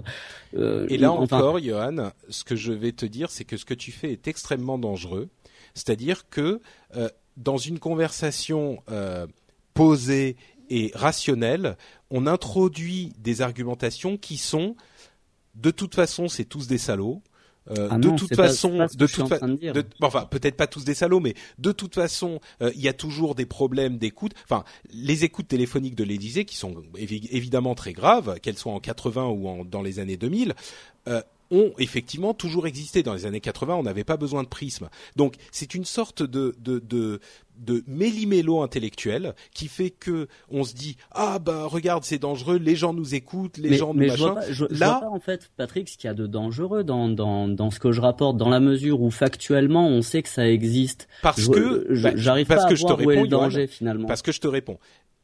Euh, et là encore, Johan, ce que je vais te dire, c'est que ce que tu fais est extrêmement dangereux. C'est-à-dire que euh, dans une conversation posée et rationnelle, on introduit des argumentations qui sont de toute façon, c'est tous des salauds. Euh, ah de toute façon, de toute façon, enfin peut-être pas tous des salauds, mais de toute façon, euh, il y a toujours des problèmes d'écoute. Enfin, les écoutes téléphoniques de l'Élysée, qui sont évidemment très graves, qu'elles soient en 80 ou en, dans les années 2000, euh, ont effectivement toujours existé. Dans les années 80, on n'avait pas besoin de prisme. Donc c'est une sorte de, de, de, de méli-mélo intellectuel qui fait que on se dit ah bah regarde c'est dangereux, les gens nous écoutent, les gens nous mais machin. Je vois Là, en fait, Patrick, ce qu'il y a de dangereux dans, dans, dans ce que je rapporte, dans la mesure où factuellement on sait que ça existe. Parce que bah, j'arrive pas à que je te réponds, le danger finalement. Parce que je te réponds.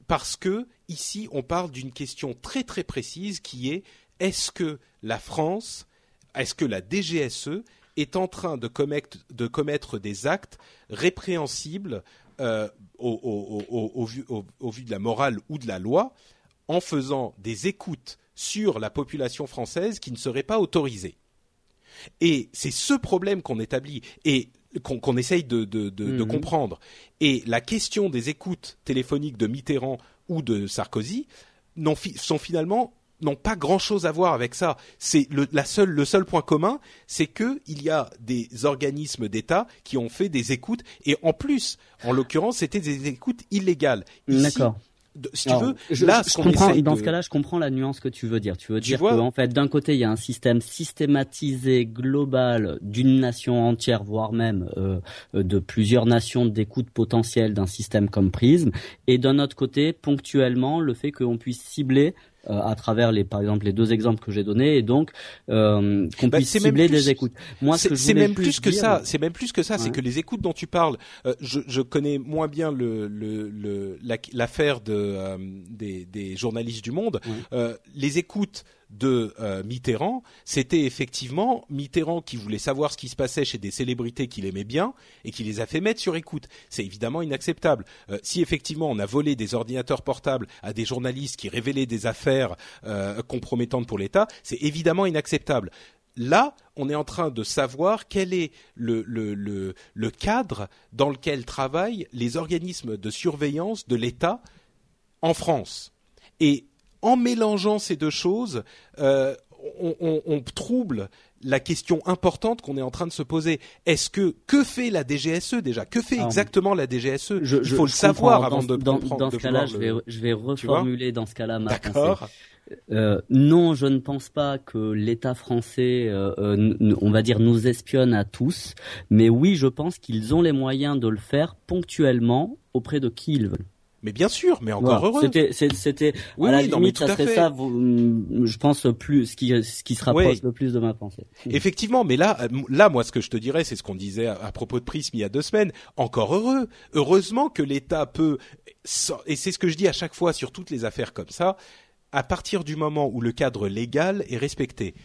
Parce que ici on parle d'une question très très précise qui est est-ce que la France est-ce que la DGSE est en train de commettre, de commettre des actes répréhensibles euh, au, vu, au, vu, de la morale ou de la loi en faisant des écoutes sur la population française qui ne seraient pas autorisées. Et c'est ce problème qu'on établit et qu'on essaye de, mhm. comprendre. Et la question des écoutes téléphoniques de Mitterrand ou de Sarkozy sont finalement n'ont pas grand-chose à voir avec ça. C'est le, la seule, le seul point commun, c'est que il y a des organismes d'État qui ont fait des écoutes et en plus, en l'occurrence, c'était des écoutes illégales. D'accord. Si tu veux, je, là, je, comprends, dans ce cas-là, je comprends la nuance que tu veux dire. Tu veux dire qu'en fait, d'un côté, il y a un système systématisé, global, d'une nation entière, voire même euh, de plusieurs nations d'écoute potentielle d'un système comme Prism, et d'un autre côté, ponctuellement, le fait qu'on puisse cibler euh, à travers les par exemple les deux exemples que j'ai donnés et donc euh, qu'on bah, puisse cibler des écoutes. Moi, c'est même plus, que ça. C'est même plus que ça. C'est que les écoutes dont tu parles, euh, je, je, connais moins bien le l'affaire le, de euh, des, des, journalistes du Monde. les écoutes de euh, Mitterrand, c'était effectivement Mitterrand qui voulait savoir ce qui se passait chez des célébrités qu'il aimait bien et qui les a fait mettre sur écoute. C'est évidemment inacceptable. Euh, si effectivement on a volé des ordinateurs portables à des journalistes qui révélaient des affaires euh, compromettantes pour l'État, c'est évidemment inacceptable. Là, on est en train de savoir quel est le, le, cadre dans lequel travaillent les organismes de surveillance de l'État en France. Et en mélangeant ces deux choses, euh, on, trouble la question importante qu'on est en train de se poser. Est-ce que que fait la DGSE déjà? Que fait exactement la DGSE Il faut le savoir avant de dans, dans, dans ce cas-là, je vais, je vais reformuler dans ce cas-là ma D'accord. Euh, non, je ne pense pas que l'État français, euh, on va dire, nous espionne à tous. Mais oui, je pense qu'ils ont les moyens de le faire ponctuellement auprès de qui ils veulent. Mais bien sûr, mais encore heureux. C'était, c'était, oui, à la limite, ça serait ça, je pense plus, ce qui, ce qui se rapproche le plus de ma pensée. Effectivement, mais là, là, moi, ce que je te dirais, c'est ce qu'on disait à, propos de Prism il y a deux semaines. Encore heureux. Heureusement que l'État peut, et c'est ce que je dis à chaque fois sur toutes les affaires comme ça, à partir du moment où le cadre légal est respecté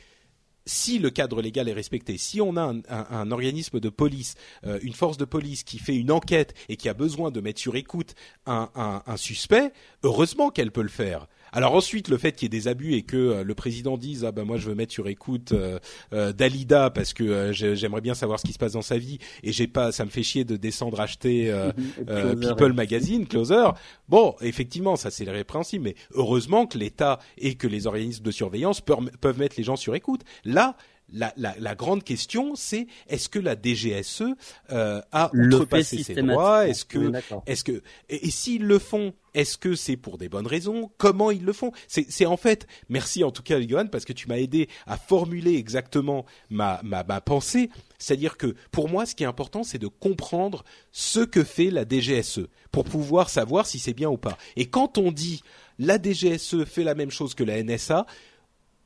si le cadre légal est respecté, si on a un, organisme de police, euh, une force de police qui fait une enquête et qui a besoin de mettre sur écoute un, un suspect, heureusement qu'elle peut le faire. Alors ensuite, le fait qu'il y ait des abus et que euh, le président dise ah ben moi je veux mettre sur écoute euh, euh Dalida parce que j'aimerais bien savoir ce qui se passe dans sa vie et j'ai pas, ça me fait chier de descendre acheter People Magazine, Closer. Bon, effectivement, ça c'est répréhensible, mais heureusement que l'État et que les organismes de surveillance peuvent mettre les gens sur écoute. Là, la, la, la grande question, c'est est-ce que la DGSE euh, a Le outrepassé ses droits? Est-ce que, Oui, est-ce que, et, et s'ils le font, est-ce que c'est pour des bonnes raisons? Comment ils le font? C'est, c'est en fait, merci en tout cas, Johan, parce que tu m'as aidé à formuler exactement ma, ma, ma pensée. C'est-à-dire que pour moi, ce qui est important, c'est de comprendre ce que fait la DGSE pour pouvoir savoir si c'est bien ou pas. Et quand on dit la DGSE fait la même chose que la NSA,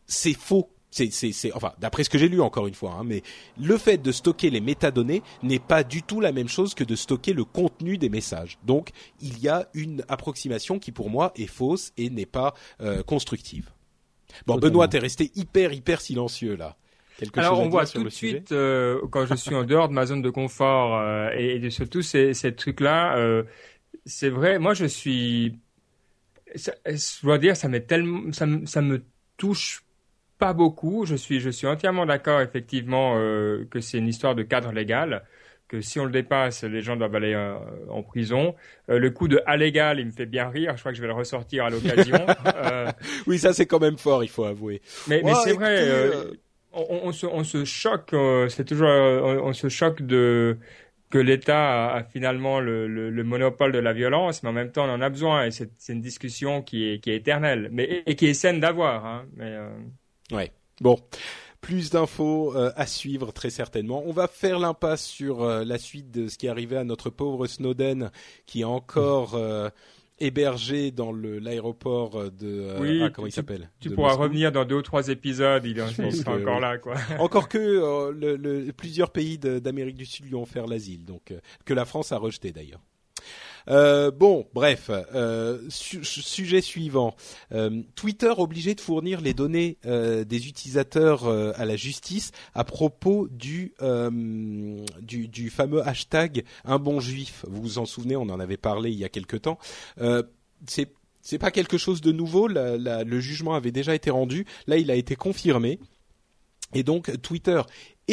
c'est faux. C'est, c'est, c'est, enfin, d'après ce que j'ai lu encore une fois, hein, mais le fait de stocker les métadonnées n'est pas du tout la même chose que de stocker le contenu des messages. Donc, il y a une approximation qui, pour moi, est fausse et n'est pas euh, constructive. Bon, Totalement. Benoît, t'es resté hyper, hyper silencieux là. Quelque Alors chose on voit tout de suite euh, quand je suis en dehors de ma zone de confort euh, et, et surtout ces, ces trucs-là, euh, c'est vrai. Moi, je suis, ça- je dois dire, ça m'est tellement, ça, me- ça me touche pas beaucoup. Je suis, je suis entièrement d'accord, effectivement, euh, que c'est une histoire de cadre légal. Que si on le dépasse, les gens doivent aller euh, en prison. Euh, le coup de allégal, il me fait bien rire. Je crois que je vais le ressortir à l'occasion. Oui, ça c'est quand même fort, il faut avouer. mais, c'est vrai, on, on se, on se choque, c'est toujours, on, on se choque de que l'État a, finalement le, le, le monopole de la violence, mais en même temps on en a besoin et c'est une discussion qui est, qui est éternelle, mais et, et qui est saine d'avoir. Hein, mais euh, Ouais. Bon. Plus d'infos euh, à suivre très certainement. On va faire l'impasse sur euh, la suite de ce qui est arrivé à notre pauvre Snowden, qui est encore euh, hébergé dans l'aéroport de Oui, ah, comment il tu- s'appelle tu pourras Moscou. revenir dans deux ou trois épisodes, il, il que encore oui. là, quoi. Encore que le, le- plusieurs pays d'Amérique du Sud lui ont offert l'asile, donc que la France a rejeté d'ailleurs. Euh, bon, bref, euh, su- sujet suivant. Euh, Twitter obligé de fournir les données des utilisateurs à la justice à propos du, fameux hashtag un bon juif. Vous vous en souvenez, on en avait parlé il y a quelque temps. C'est c'est pas quelque chose de nouveau. Le jugement avait déjà été rendu. Là, il a été confirmé. Et donc Twitter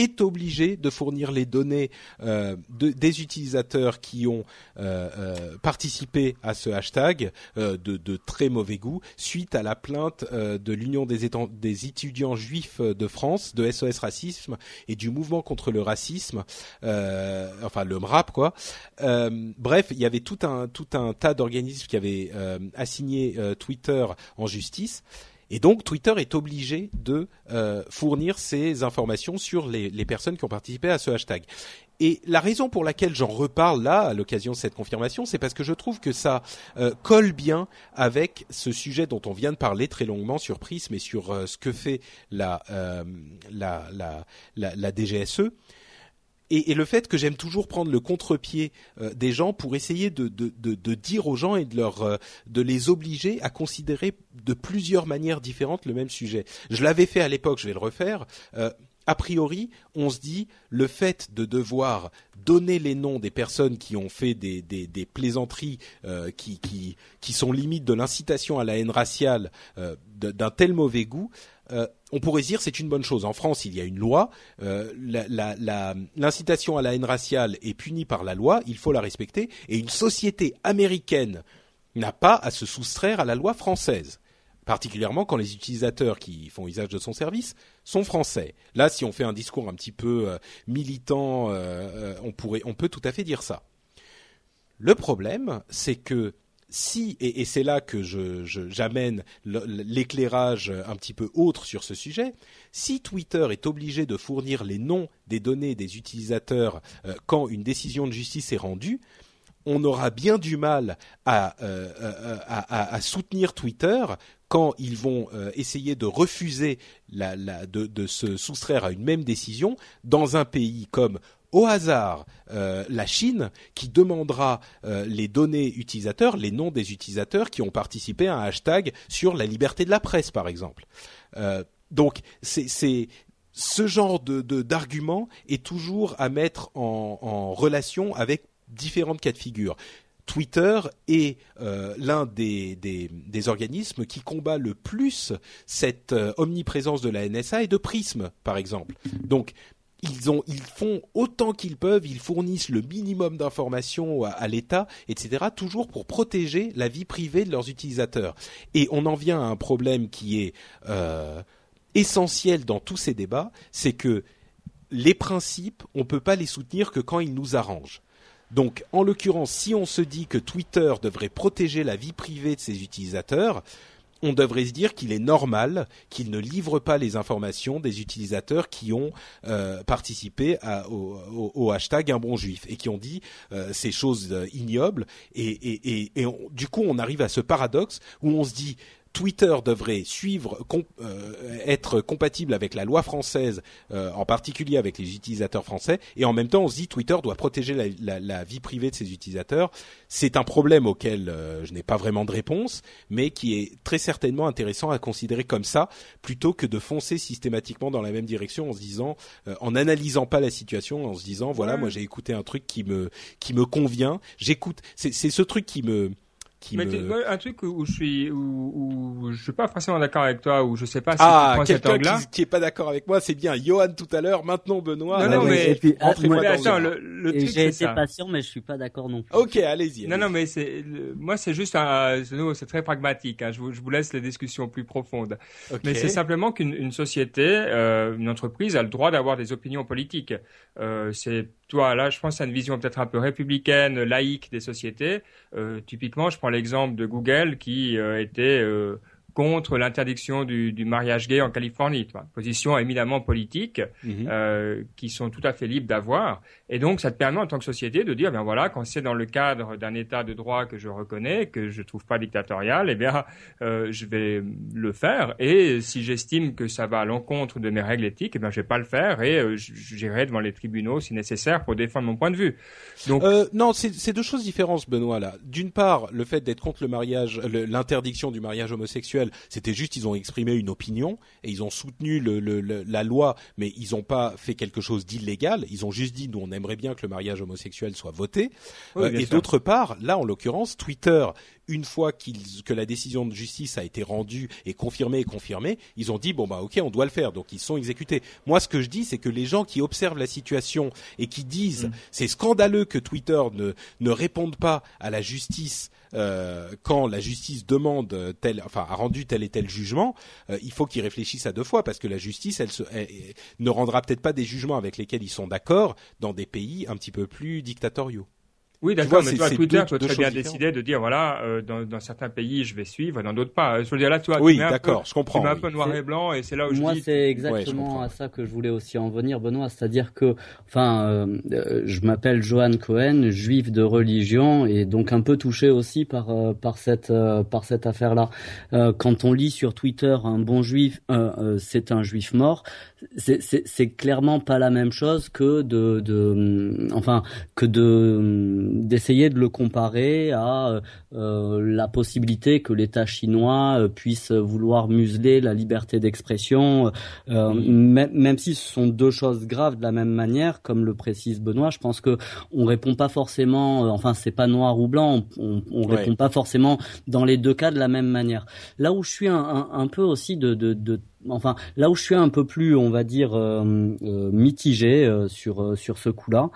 est obligé de fournir les données euh, de- des utilisateurs qui ont euh, euh, participé à ce hashtag euh, de, de très mauvais goût suite à la plainte euh, de l'Union des, des étudiants juifs de France, de SOS Racisme et du mouvement contre le racisme, enfin le MRAP quoi. Bref, il y avait tout un tout un tas d'organismes qui avaient assigné Twitter en justice. Et donc Twitter est obligé de euh, fournir ces informations sur les, personnes qui ont participé à ce hashtag. Et la raison pour laquelle j'en reparle là, à l'occasion de cette confirmation, c'est parce que je trouve que ça euh, colle bien avec ce sujet dont on vient de parler très longuement sur Prism et sur euh, ce que fait la, la, la, la, la DGSE. Et, et le fait que j'aime toujours prendre le contre-pied euh, des gens pour essayer de, de, de, de dire aux gens et de leur euh, de les obliger à considérer de plusieurs manières différentes le même sujet. Je l'avais fait à l'époque, je vais le refaire. Euh, a priori, on se dit le fait de devoir donner les noms des personnes qui ont fait des, des, des plaisanteries euh, qui, qui, qui sont limite de l'incitation à la haine raciale euh, d'un tel mauvais goût, euh, on pourrait dire c'est une bonne chose. En France, il y a une loi. euh, L'incitation à la haine raciale est punie par la loi. Il faut la respecter. Et une société américaine n'a pas à se soustraire à la loi française. Particulièrement quand les utilisateurs qui font usage de son service sont français. Là, si on fait un discours un petit peu euh, militant, on pourrait, on peut tout à fait dire ça. Le problème, c'est que si, et, c'est là que j'amène l'éclairage un petit peu autre sur ce sujet, si Twitter est obligé de fournir les noms des données des utilisateurs euh, quand une décision de justice est rendue, on aura bien du mal à, euh, euh, soutenir Twitter quand ils vont essayer de refuser de se soustraire à une même décision dans un pays comme au hasard euh, la Chine qui demandera euh, les données utilisateurs, les noms des utilisateurs qui ont participé à un hashtag sur la liberté de la presse par exemple. Euh, donc c'est ce genre de d'argument est toujours à mettre en, relation avec différentes cas de figure. Twitter est l'un des, des, organismes qui combat le plus cette omniprésence de la NSA et de Prism, par exemple. Donc, ils, ont, ils font autant qu'ils peuvent, ils fournissent le minimum d'informations à, l'État, etc., toujours pour protéger la vie privée de leurs utilisateurs. Et on en vient à un problème qui est euh, essentiel dans tous ces débats, c'est que les principes, on peut pas les soutenir que quand ils nous arrangent. Donc, en l'occurrence, si on se dit que Twitter devrait protéger la vie privée de ses utilisateurs, on devrait se dire qu'il est normal qu'il ne livre pas les informations des utilisateurs qui ont euh, participé au, hashtag un bon juif et qui ont dit euh, ces choses euh, ignobles. Et on, du coup on arrive à ce paradoxe où on se dit Twitter devrait suivre, com euh, être compatible avec la loi française, euh, en particulier avec les utilisateurs français, et en même temps on se dit Twitter doit protéger la, la, la vie privée de ses utilisateurs. C'est un problème auquel euh, je n'ai pas vraiment de réponse, mais qui est très certainement intéressant à considérer comme ça, plutôt que de foncer systématiquement dans la même direction en se disant, en analysant pas la situation, en se disant voilà, moi j'ai écouté un truc qui me qui me convient, j'écoute, c'est ce truc qui me mais me... un truc où je suis où, où je suis pas forcément d'accord avec toi où je sais pas si ah, tu prends cet angle-là qui, qui est pas d'accord avec moi c'est bien Johan tout à l'heure maintenant Benoît non non mais, et puis, ah, moi, mais attends, le, le truc j'ai été ça. patient mais je suis pas d'accord non plus ok allez-y allez non non mais c'est moi c'est juste un c'est très pragmatique hein. je, vous, je vous laisse les discussions plus profondes okay. mais c'est simplement qu'une société euh, une entreprise a le droit d'avoir des opinions politiques euh, c'est toi, là, je pense à une vision peut-être un peu républicaine, laïque des sociétés. Euh, typiquement, je prends l'exemple de Google qui euh, était euh, contre l'interdiction du, du, mariage gay en Californie. Position éminemment politique Mhm. euh, qui sont tout à fait libres d'avoir. Et donc, ça te permet en tant que société de dire, ben voilà, quand c'est dans le cadre d'un État de droit que je reconnais, que je trouve pas dictatorial, eh bien, euh, je vais le faire. Et si j'estime que ça va à l'encontre de mes règles éthiques, eh bien, je vais pas le faire et euh, j'irai devant les tribunaux si nécessaire pour défendre mon point de vue. Donc, non, c'est deux choses différentes, Benoît. Là, d'une part, le fait d'être contre le mariage, l'interdiction du mariage homosexuel c'était juste ils ont exprimé une opinion et ils ont soutenu le, le, le, la loi, mais ils n'ont pas fait quelque chose d'illégal. Ils ont juste dit nous on aimerait bien que le mariage homosexuel soit voté. Oui, euh, et d'autre part, là en l'occurrence, Twitter une fois qu que la décision de justice a été rendue et confirmée et confirmée, ils ont dit bon bah ok on doit le faire donc ils sont exécutés. Moi ce que je dis c'est que les gens qui observent la situation et qui disent mmh. c'est scandaleux que Twitter ne ne réponde pas à la justice euh, quand la justice demande tel enfin a rendu tel et tel jugement, euh, il faut qu'ils réfléchissent à deux fois parce que la justice elle, se, elle, elle ne rendra peut-être pas des jugements avec lesquels ils sont d'accord dans des pays un petit peu plus dictatoriaux. Oui, d'accord, mais toi, Twitter peut très bien décider de dire, voilà, euh, dans, dans, certains pays, je vais suivre, dans d'autres pas. Je veux dire, là, toi, oui, tu mets d'accord, je comprends. Tu mets un oui. peu noir et blanc, et c'est là où Moi, je dis... c'est exactement ouais, à ça que je voulais aussi en venir, Benoît. C'est-à-dire que, enfin, euh, je m'appelle Johan Cohen, juif de religion, et donc un peu touché aussi par euh, par cette euh, par cette affaire-là. Euh, quand on lit sur Twitter un bon juif, c'est un juif mort, c'est clairement pas la même chose que de, de enfin que de d'essayer de le comparer à euh, la possibilité que l'État chinois euh, puisse vouloir museler la liberté d'expression, euh, même, même si ce sont deux choses graves de la même manière, comme le précise Benoît. Je pense que on répond pas forcément, euh, enfin c'est pas noir ou blanc, on, on, on ouais. répond pas forcément dans les deux cas de la même manière. Là où je suis un, un, un peu aussi de, de, de enfin là où je suis un peu plus on va dire euh, euh, mitigé euh, sur sur ce coup-là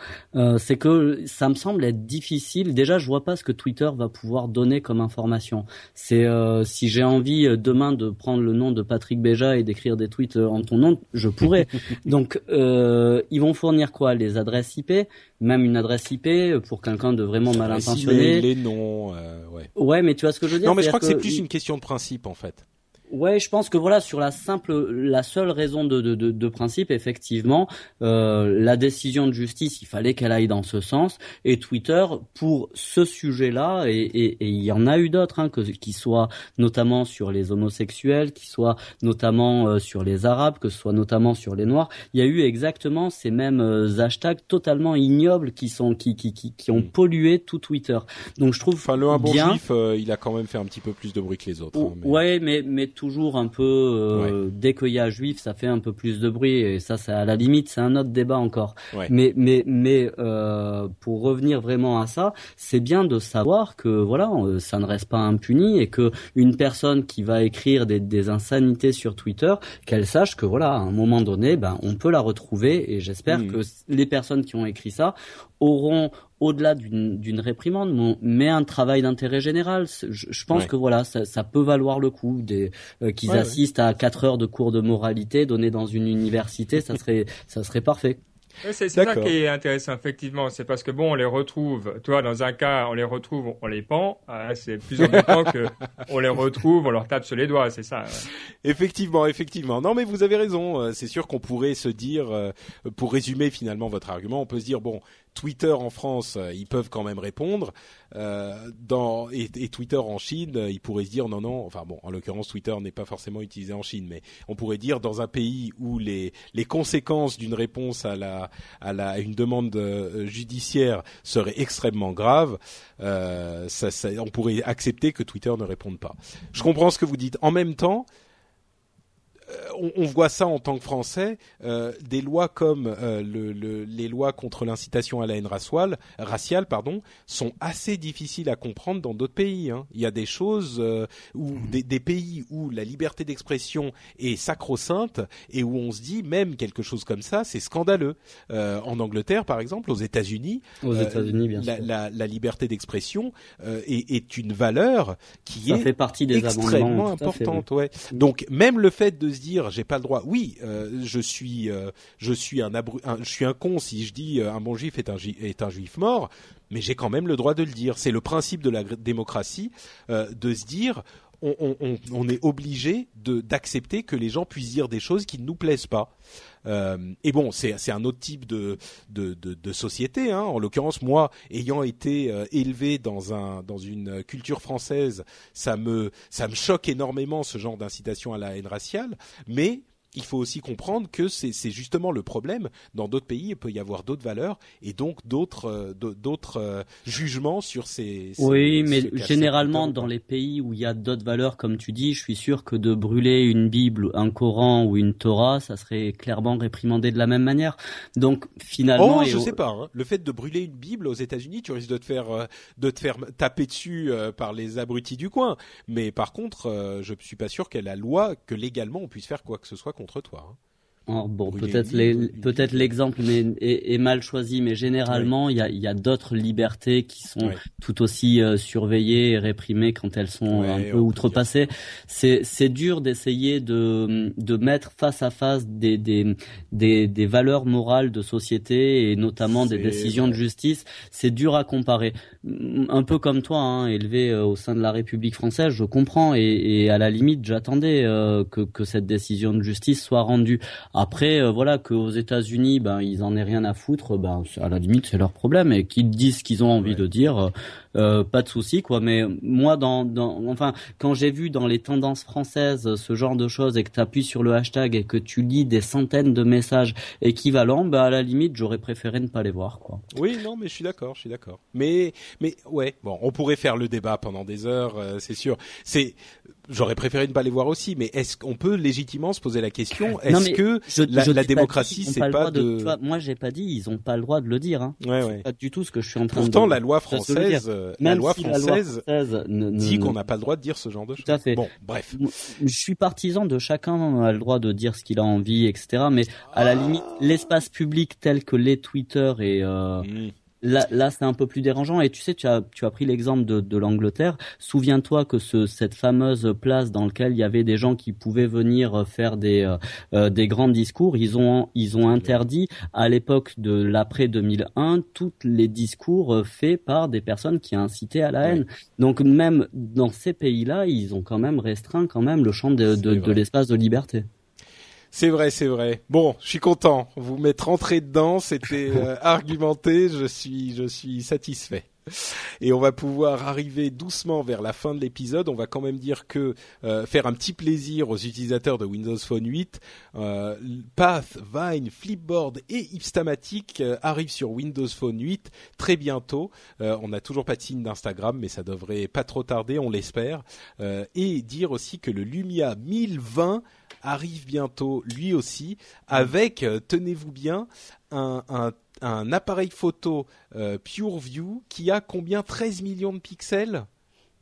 c'est que ça me semble être difficile. Déjà je vois pas ce que Twitter va pouvoir donner comme information. C'est si j'ai envie demain de prendre le nom de Patrick Béja et d'écrire des tweets en ton nom je pourrais. Donc ils vont fournir quoi? Les adresses IP même une adresse IP pour quelqu'un de vraiment mal intentionné les noms ouais. Ouais mais tu vois ce que je veux dire? Non mais je crois que, que c'est plus une question de principe en fait Ouais, je pense que voilà sur la simple, la seule raison de, de, de, de principe, effectivement, euh, la décision de justice, il fallait qu'elle aille dans ce sens. Et Twitter, pour ce sujet-là, et, et, et, il y en a eu d'autres, hein, que, qui soient notamment sur les homosexuels, qui soient notamment euh, sur les arabes, que ce soit notamment sur les noirs, il y a eu exactement ces mêmes euh, hashtags totalement ignobles qui sont qui qui qui, qui ont pollué tout Twitter. Donc je trouve enfin le un bon bien, juif, euh, il a quand même fait un petit peu plus de bruit que les autres. Hein, mais... Ouais, mais mais toujours un peu euh, ouais. dès qu'il y a juif, ça fait un peu plus de bruit et ça, c'est à la limite, c'est un autre débat encore. Ouais. Mais mais mais euh, pour revenir vraiment à ça, c'est bien de savoir que voilà, ça ne reste pas impuni et que une personne qui va écrire des, des insanités sur Twitter, qu'elle sache que voilà, à un moment donné, ben on peut la retrouver et j'espère mmh. que les personnes qui ont écrit ça auront au-delà d'une réprimande, mais un travail d'intérêt général. Je, pense que voilà, ça, ça, peut valoir le coup des euh, qu'ils assistent à quatre heures de cours de moralité donnés dans une université, ça serait ça serait parfait c'est ça qui est intéressant, effectivement. C'est parce que bon, on les retrouve. Toi, dans un cas, on les retrouve, on les pend. Ah, c'est plus important que on les retrouve, on leur tape sur les doigts. C'est ça. Effectivement, effectivement. Non, mais vous avez raison. Euh, c'est sûr qu'on pourrait se dire, euh, pour résumer finalement votre argument, on peut se dire bon, Twitter en France, euh, ils peuvent quand même répondre. Euh, dans et, Twitter en Chine, euh, ils pourraient se dire non non. Enfin bon, en l'occurrence, Twitter n'est pas forcément utilisé en Chine, mais on pourrait dire dans un pays où les les conséquences d'une réponse à la à la une demande judiciaire seraient extrêmement graves, ça, ça, on pourrait accepter que Twitter ne réponde pas. Je comprends ce que vous dites. En même temps, on, on, voit ça en tant que Français, euh, des lois comme euh, le, le, les lois contre l'incitation à la haine raciale, raciale pardon, sont assez difficiles à comprendre dans d'autres pays. Hein. Il y a des choses euh, où mmh. des, des, pays où la liberté d'expression est sacro-sainte et où on se dit même quelque chose comme ça, c'est scandaleux. Euh, en Angleterre, par exemple, aux États-Unis, aux États-Unis, bien la, la, la, liberté d'expression est, est, une valeur qui ça est fait partie des extrêmement importante. Ouais. Donc même le fait de se dire j'ai pas le droit. Oui, euh, je suis euh, je suis un, je suis un con si je dis euh, un bon juif un, est un juif mort, mais j'ai quand même le droit de le dire. C'est le principe de la démocratie de se dire on, on, on est obligé d'accepter que les gens puissent dire des choses qui ne nous plaisent pas. Euh, et bon, c'est un autre type de de, de, de société. Hein. En l'occurrence, moi, ayant été euh, élevé dans un dans une culture française, ça me ça me choque énormément ce genre d'incitation à la haine raciale. Mais il faut aussi comprendre que c'est justement le problème. Dans d'autres pays, il peut y avoir d'autres valeurs et donc d'autres euh, d'autres euh, jugements sur ces. oui, mais généralement dans les pays où il y a d'autres valeurs, comme tu dis, je suis sûr que de brûler une Bible, un Coran ou une Torah, ça serait clairement réprimandé de la même manière. Donc finalement, oh, je sais pas. Hein. Le fait de brûler une Bible aux États-Unis, tu risques de te faire euh, de te faire taper dessus par les abrutis du coin. Mais par contre, je suis pas sûr qu'elle a la loi que légalement on puisse faire quoi que ce soit contre toi. Hein. Oh, bon, peut-être peut-être l'exemple est, mal choisi, mais généralement il y a, d'autres libertés qui sont tout aussi euh, surveillées et réprimées quand elles sont un peu outrepassées. C'est c'est dur d'essayer de de mettre face à face des des des, valeurs morales de société et notamment des décisions de justice. C'est dur à comparer. Un peu comme toi, hein, élevé euh, au sein de la République française, je comprends et, à la limite j'attendais euh, que que cette décision de justice soit rendue. Après, euh, voilà, qu'aux États-Unis, ben ils en aient rien à foutre, ben à la limite c'est leur problème. Et qu'ils disent ce qu'ils ont envie de dire, euh, pas de souci quoi. Mais moi, dans, dans enfin, quand j'ai vu dans les tendances françaises ce genre de choses et que tu appuies sur le hashtag et que tu lis des centaines de messages équivalents, ben à la limite j'aurais préféré ne pas les voir quoi. Oui, non, mais je suis d'accord, je suis d'accord. Mais mais ouais, bon, on pourrait faire le débat pendant des heures, euh, c'est sûr. C'est J'aurais préféré ne pas les voir aussi, mais est-ce qu'on peut légitimement se poser la question Est-ce que la, démocratie, c'est pas, de... de... moi, j'ai pas dit ils ont pas le droit de le dire. Hein. Ouais, ouais. Pas du tout ce que je suis en train Pourtant, de. Pourtant, la loi française, euh, la loi française, dit qu'on n'a pas le droit de dire ce genre de choses. Tout à fait. Bon, bref. Je suis partisan de chacun a le droit de dire ce qu'il a envie, etc. Mais à la limite, l'espace public tel que les Twitter et euh, mmh. Là, là c'est un peu plus dérangeant. Et tu sais, tu as, tu as pris l'exemple de, de l'Angleterre. Souviens-toi que ce, cette fameuse place dans laquelle il y avait des gens qui pouvaient venir faire des, euh, euh, des grands discours, ils ont, ils ont interdit à l'époque de l'après 2001 tous les discours faits par des personnes qui incitaient à la haine. Donc même dans ces pays-là, ils ont quand même restreint quand même le champ de, de, de l'espace de liberté. C'est vrai, c'est vrai. Bon, je suis content. Vous m'êtes rentré dedans, c'était euh, argumenté. Je suis, je suis satisfait. Et on va pouvoir arriver doucement vers la fin de l'épisode. On va quand même dire que euh, faire un petit plaisir aux utilisateurs de Windows Phone 8. Euh, Path, Vine, Flipboard et Ipstamatic euh, arrivent sur Windows Phone 8 très bientôt. on n'a toujours pas de signe d'Instagram, mais ça devrait pas trop tarder, on l'espère. et dire aussi que le Lumia 1020 arrive bientôt lui aussi avec, euh, tenez-vous bien, un, un, un, appareil photo euh, PureView qui a combien? 13 millions de pixels?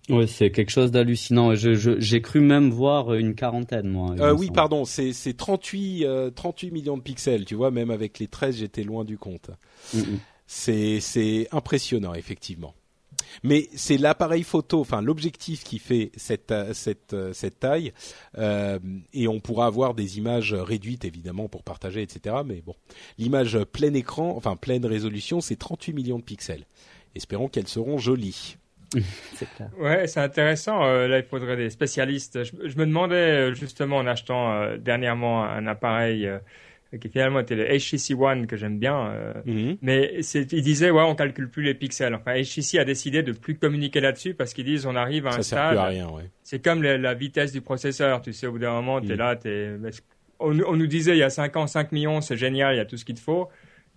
Oui, c'est quelque chose d'hallucinant. J'ai je, cru même voir une quarantaine, moi. Euh, oui, pardon, c'est 38, 38 millions de pixels, tu vois, même avec les 13, j'étais loin du compte. Mm, mm. C'est impressionnant effectivement. Mais c'est l'appareil photo, enfin l'objectif qui fait cette euh, cette euh, cette taille, euh, et on pourra avoir des images réduites évidemment pour partager, etc. Mais bon, l'image plein écran, enfin pleine résolution, c'est 38 millions de pixels. Espérons qu'elles seront jolies. c'est clair. Ouais, c'est intéressant. là, il faudrait des spécialistes. Je, me demandais justement en achetant dernièrement un appareil qui finalement était le HTC One que j'aime bien. Euh, mhm. Mais il disait ouais on calcule plus les pixels. Enfin HTC a décidé de plus communiquer là-dessus parce qu'ils disent on arrive à un stade. C'est comme la, vitesse du processeur. Tu sais au bout d'un moment tu es mhm. là, es, on, on, nous disait il y a 5 ans 5 millions c'est génial, il y a tout ce qu'il te faut.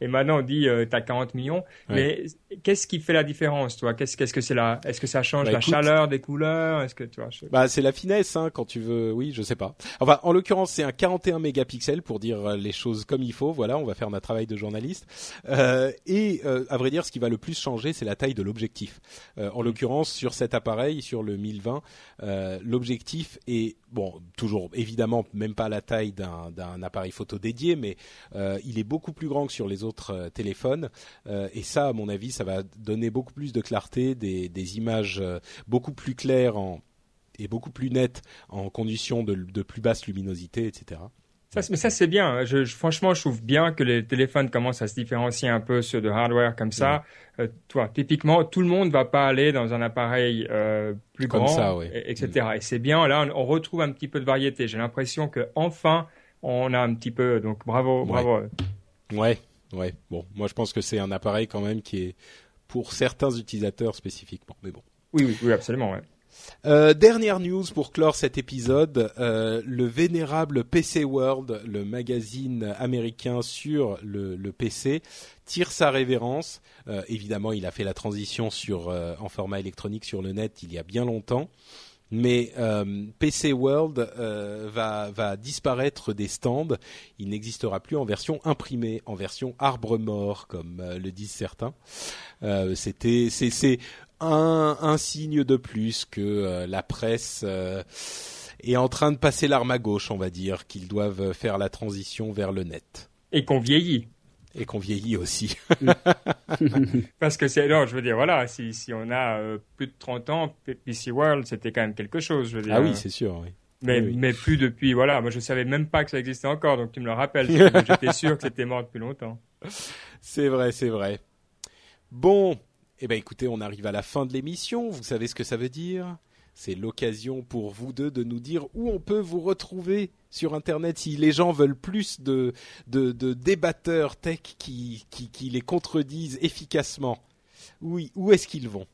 Et maintenant, on dit, euh, tu as 40 millions. Mais qu'est-ce qui fait la différence, toi? Qu'est-ce que c'est là Est-ce que ça change bah, la chaleur des couleurs? Est-ce que tu vois Bah, c'est la finesse, hein, quand tu veux. Oui, je sais pas. Enfin, en l'occurrence, c'est un 41 mégapixels pour dire les choses comme il faut. Voilà, on va faire notre travail de journaliste. Euh, et euh, à vrai dire, ce qui va le plus changer, c'est la taille de l'objectif. Euh, en l'occurrence, sur cet appareil, sur le 1020, euh, l'objectif est bon, toujours évidemment même pas la taille d'un appareil photo dédié, mais euh, il est beaucoup plus grand que sur les autres euh, téléphones. Euh, et ça, à mon avis, ça va donner beaucoup plus de clarté, des, des images beaucoup plus claires en, et beaucoup plus nettes en conditions de, de plus basse luminosité, etc. Ça, mais ça c'est bien. Je, franchement, je trouve bien que les téléphones commencent à se différencier un peu sur de hardware comme ça. Euh, toi, typiquement, tout le monde va pas aller dans un appareil euh, plus grand, ça, etc. Et c'est bien. Là, on, retrouve un petit peu de variété. J'ai l'impression que enfin, on a un petit peu. Donc, bravo, bravo. Ouais, ouais. Bon, moi, je pense que c'est un appareil quand même qui est pour certains utilisateurs spécifiquement. Mais bon. Oui, oui, oui, absolument. Ouais. Euh, dernière news pour clore cet épisode, euh, le vénérable PC World, le magazine américain sur le, PC, tire sa révérence. Euh, évidemment, il a fait la transition sur en format électronique sur le net il y a bien longtemps. Mais PC World va, va disparaître des stands. Il n'existera plus en version imprimée, en version arbre mort, comme le disent certains. C'était, c'est, un, signe de plus que euh, la presse euh, est en train de passer l'arme à gauche, on va dire, qu'ils doivent faire la transition vers le net. Et qu'on vieillit. Et qu'on vieillit aussi. Parce que c'est, non, je veux dire, voilà, si, si on a euh, plus de 30 ans, PC World, c'était quand même quelque chose, je veux dire. Ah oui, c'est sûr, oui. Mais, mais plus depuis, voilà, moi je savais même pas que ça existait encore, donc tu me le rappelles. J'étais sûr que c'était mort depuis longtemps. C'est vrai, c'est vrai. Bon, eh ben écoutez, on arrive à la fin de l'émission. Vous savez ce que ça veut dire? C'est l'occasion pour vous deux de nous dire où on peut vous retrouver sur Internet si les gens veulent plus de, de, débatteurs tech qui, les contredisent efficacement. Où est-ce qu'ils vont?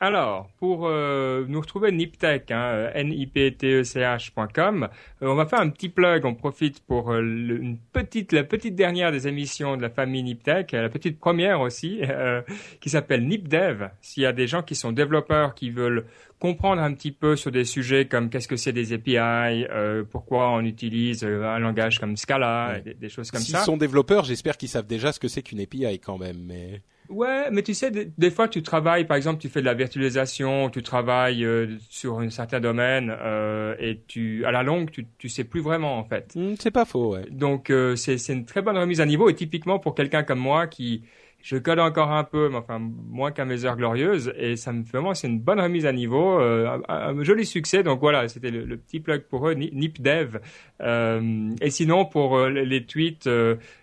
Alors, pour euh, nous retrouver Niptech, hein, niptech.com, euh, on va faire un petit plug. On profite pour euh, une petite, la petite dernière des émissions de la famille Niptech, la petite première aussi, qui s'appelle NipDev. S'il y a des gens qui sont développeurs qui veulent comprendre un petit peu sur des sujets comme qu'est-ce que c'est des API, pourquoi on utilise un langage comme Scala, des, choses comme ça. S'ils sont développeurs, j'espère qu'ils savent déjà ce que c'est qu'une API quand même, mais. Ouais, mais tu sais, des, fois tu travailles, par exemple, tu fais de la virtualisation, tu travailles euh, sur un certain domaine euh, et tu, à la longue, tu, tu sais plus vraiment en fait. Hmm, c'est pas faux, ouais. Donc euh, c'est c'est une très bonne remise à niveau et typiquement pour quelqu'un comme moi qui je code encore un peu, mais enfin moins qu'à mes heures glorieuses, et ça me fait vraiment c'est une bonne remise à niveau, euh, un, joli succès. Donc voilà, c'était le, petit plug pour eux, NipDev. Euh, et sinon pour euh, les tweets,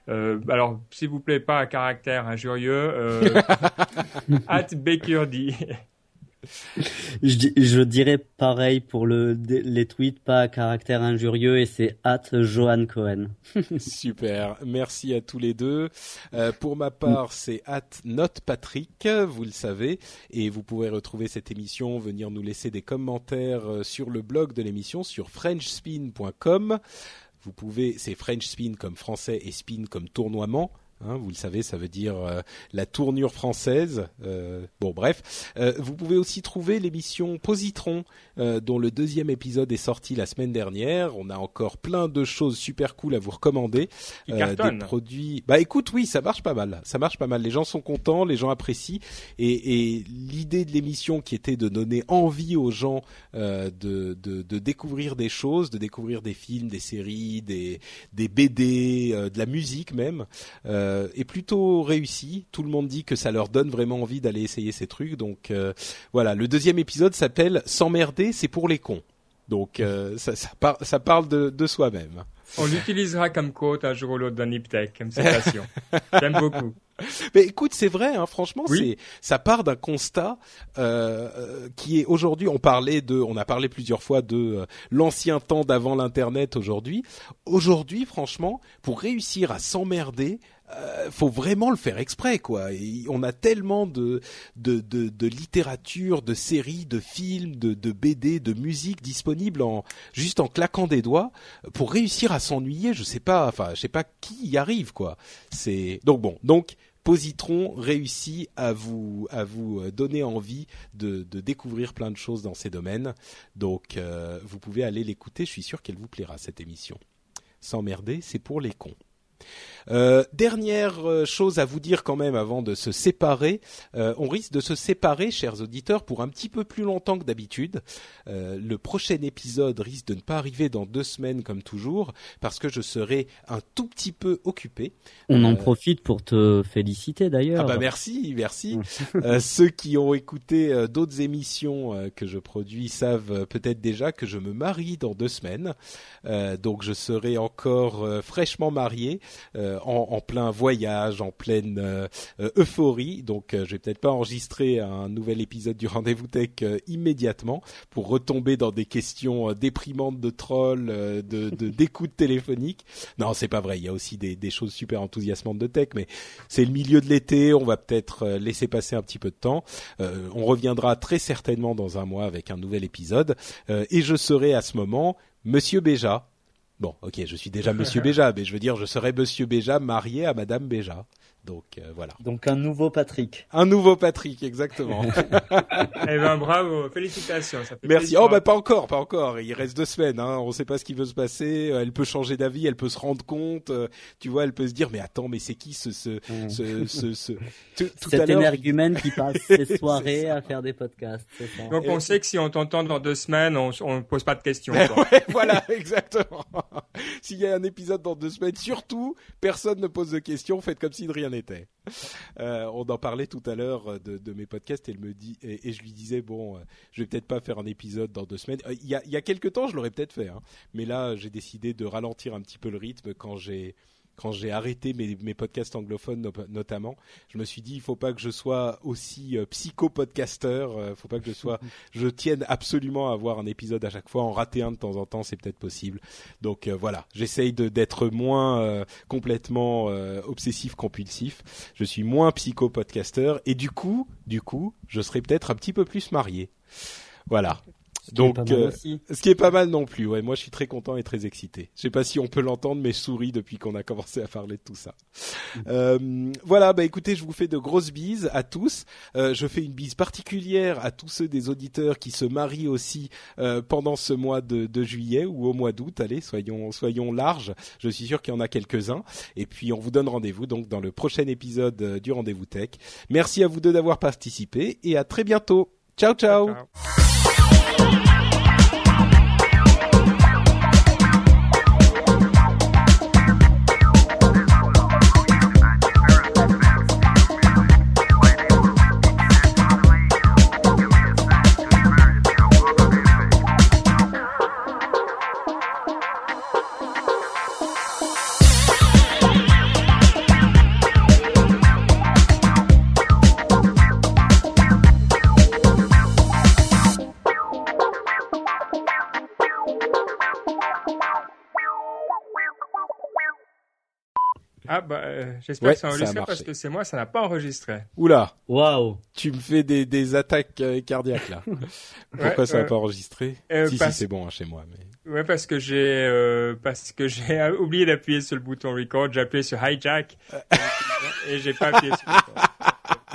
alors s'il vous plaît pas à caractère injurieux, at Bakerdy je, dirais pareil pour le, les tweets, pas à caractère injurieux, et c'est at Johan Cohen. Super, merci à tous les deux. Euh, pour ma part, c'est at NotePatrick, vous le savez, et vous pouvez retrouver cette émission, venir nous laisser des commentaires euh, sur le blog de l'émission sur frenchspin.com. Vous pouvez, c'est French Spin comme français et spin comme tournoiement. Hein, vous le savez, ça veut dire euh, la tournure française. Euh, bon, bref. Euh, vous pouvez aussi trouver l'émission Positron, dont le deuxième épisode est sorti la semaine dernière. On a encore plein de choses super cool à vous recommander. des produits. Bah écoute, oui, ça marche pas mal. Ça marche pas mal. Les gens sont contents, les gens apprécient. Et, et l'idée de l'émission qui était de donner envie aux gens de, de, de, découvrir des choses, de découvrir des films, des séries, des, des BD, de la musique même. Euh, euh, est plutôt réussi. Tout le monde dit que ça leur donne vraiment envie d'aller essayer ces trucs. Donc euh, voilà, le deuxième épisode s'appelle S'emmerder, c'est pour les cons. Donc euh, ça, ça, par- ça parle de, de soi-même. On l'utilisera comme quote un jour ou l'autre dans Niptech, comme citation. J'aime beaucoup. Mais écoute, c'est vrai, hein, franchement, Oui. c'est ça part d'un constat euh, qui est aujourd'hui. On parlait de, on a parlé plusieurs fois de euh, l'ancien temps d'avant l'internet. Aujourd'hui, aujourd'hui, franchement, pour réussir à s'emmerder. Euh, faut vraiment le faire exprès, quoi. On a tellement de littérature, de séries, de films, de, BD, de musique disponibles en juste en claquant des doigts pour réussir à s'ennuyer. Je sais pas, enfin, je sais pas qui y arrive, quoi. C'est donc bon. Donc Positron réussit à vous à vous donner envie de, de découvrir plein de choses dans ces domaines. Donc euh, vous pouvez aller l'écouter. Je suis sûr qu'elle vous plaira cette émission. S'emmerder, c'est pour les cons. Euh, dernière euh, chose à vous dire quand même avant de se séparer, euh, on risque de se séparer, chers auditeurs, pour un petit peu plus longtemps que d'habitude. Euh, le prochain épisode risque de ne pas arriver dans deux semaines comme toujours, parce que je serai un tout petit peu occupé. On en Euh, profite pour te féliciter d'ailleurs. Ah bah merci, merci. Euh, ceux qui ont écouté d'autres émissions que je produis savent peut-être déjà que je me marie dans deux semaines. Euh, donc je serai encore euh, fraîchement marié, euh, en, en plein voyage, en pleine euh, euh, euphorie. Donc euh, je vais peut-être pas enregistrer un nouvel épisode du Rendez-vous Tech euh, immédiatement pour retomber dans des questions euh, déprimantes de trolls, euh, de de- d'écoute téléphonique. Non, c'est pas vrai. Il y a aussi des, des choses super enthousiasmantes de tech, mais c'est le milieu de l'été. On va peut-être euh, laisser passer un petit peu de temps. Euh, on reviendra très certainement dans un mois avec un nouvel épisode, Euh, et je serai à ce moment Monsieur Béja. Bon, ok, je suis déjà Monsieur Béja, mais je veux dire, je serai Monsieur Béja marié à Madame Béja. Donc euh, voilà. Donc un nouveau Patrick. Un nouveau Patrick, exactement. Eh ben bravo, félicitations. Ça fait Merci. plaisir. Oh bah pas encore, pas encore. Il reste deux semaines. Hein. On sait pas ce qui veut se passer. Euh, Elle peut changer d'avis, elle peut se rendre compte. euh, Tu vois, elle peut se dire mais attends, mais c'est qui ce ce Mm. ce ce, ce... Tout, tout Cet énergumène qui passe ses soirées à faire des podcasts. ça. Donc on sait que si on t'entend dans deux semaines, on on pose pas de questions. quoi. Ouais, voilà, exactement. S'il y a un épisode dans deux semaines, surtout, personne ne pose de questions, faites comme si de rien Euh, on en parlait tout à l'heure euh, de, mes podcasts et, elle me dit, et, je lui disais, bon, euh, je vais peut-être pas faire un épisode dans deux semaines. Il y, a, y a quelques temps, je l'aurais peut-être fait, hein. mais là, j'ai décidé de ralentir un petit peu le rythme quand j'ai quand j'ai arrêté mes, mes podcasts anglophones no- notamment, je me suis dit il faut pas que je sois aussi euh, psycho-podcasteur, euh, faut pas que je sois je tienne absolument à avoir un épisode à chaque fois, en rater un de temps en temps, c'est peut-être possible. Donc euh, voilà, j'essaye d'être moins euh, complètement euh, obsessif compulsif. Je suis moins psycho-podcasteur et du coup, du coup, je serai peut-être un petit peu plus marié. Voilà. Ce qui est Donc, pas mal euh, ce qui est pas mal non plus. Ouais, moi je suis très content et très excité. Je sais pas si on peut l'entendre, mais je souris depuis qu'on a commencé à parler de tout ça. Euh, voilà, bah écoutez, je vous fais de grosses bises à tous. Euh, je fais une bise particulière à tous ceux des auditeurs qui se marient aussi euh, pendant ce mois de, de juillet ou au mois d'août. Allez, soyons soyons larges. Je suis sûr qu'il y en a quelques-uns. Et puis on vous donne rendez-vous donc dans le prochain épisode euh, du Rendez-vous Tech. Merci à vous deux d'avoir participé et à très bientôt. ciao. ciao. Ciao. Euh, j'espère Ouais, que ça a ça a enregistré marché. parce que c'est moi, ça n'a pas enregistré. Oula. Waouh. Tu me fais des, des attaques euh, cardiaques là. Pourquoi Ouais, ça n'a euh, pas enregistré euh, Si parce- si c'est bon hein, chez moi. Mais... Ouais, parce que j'ai euh, parce que j'ai oublié d'appuyer sur le bouton record, j'ai appuyé sur hijack et j'ai pas appuyé sur record.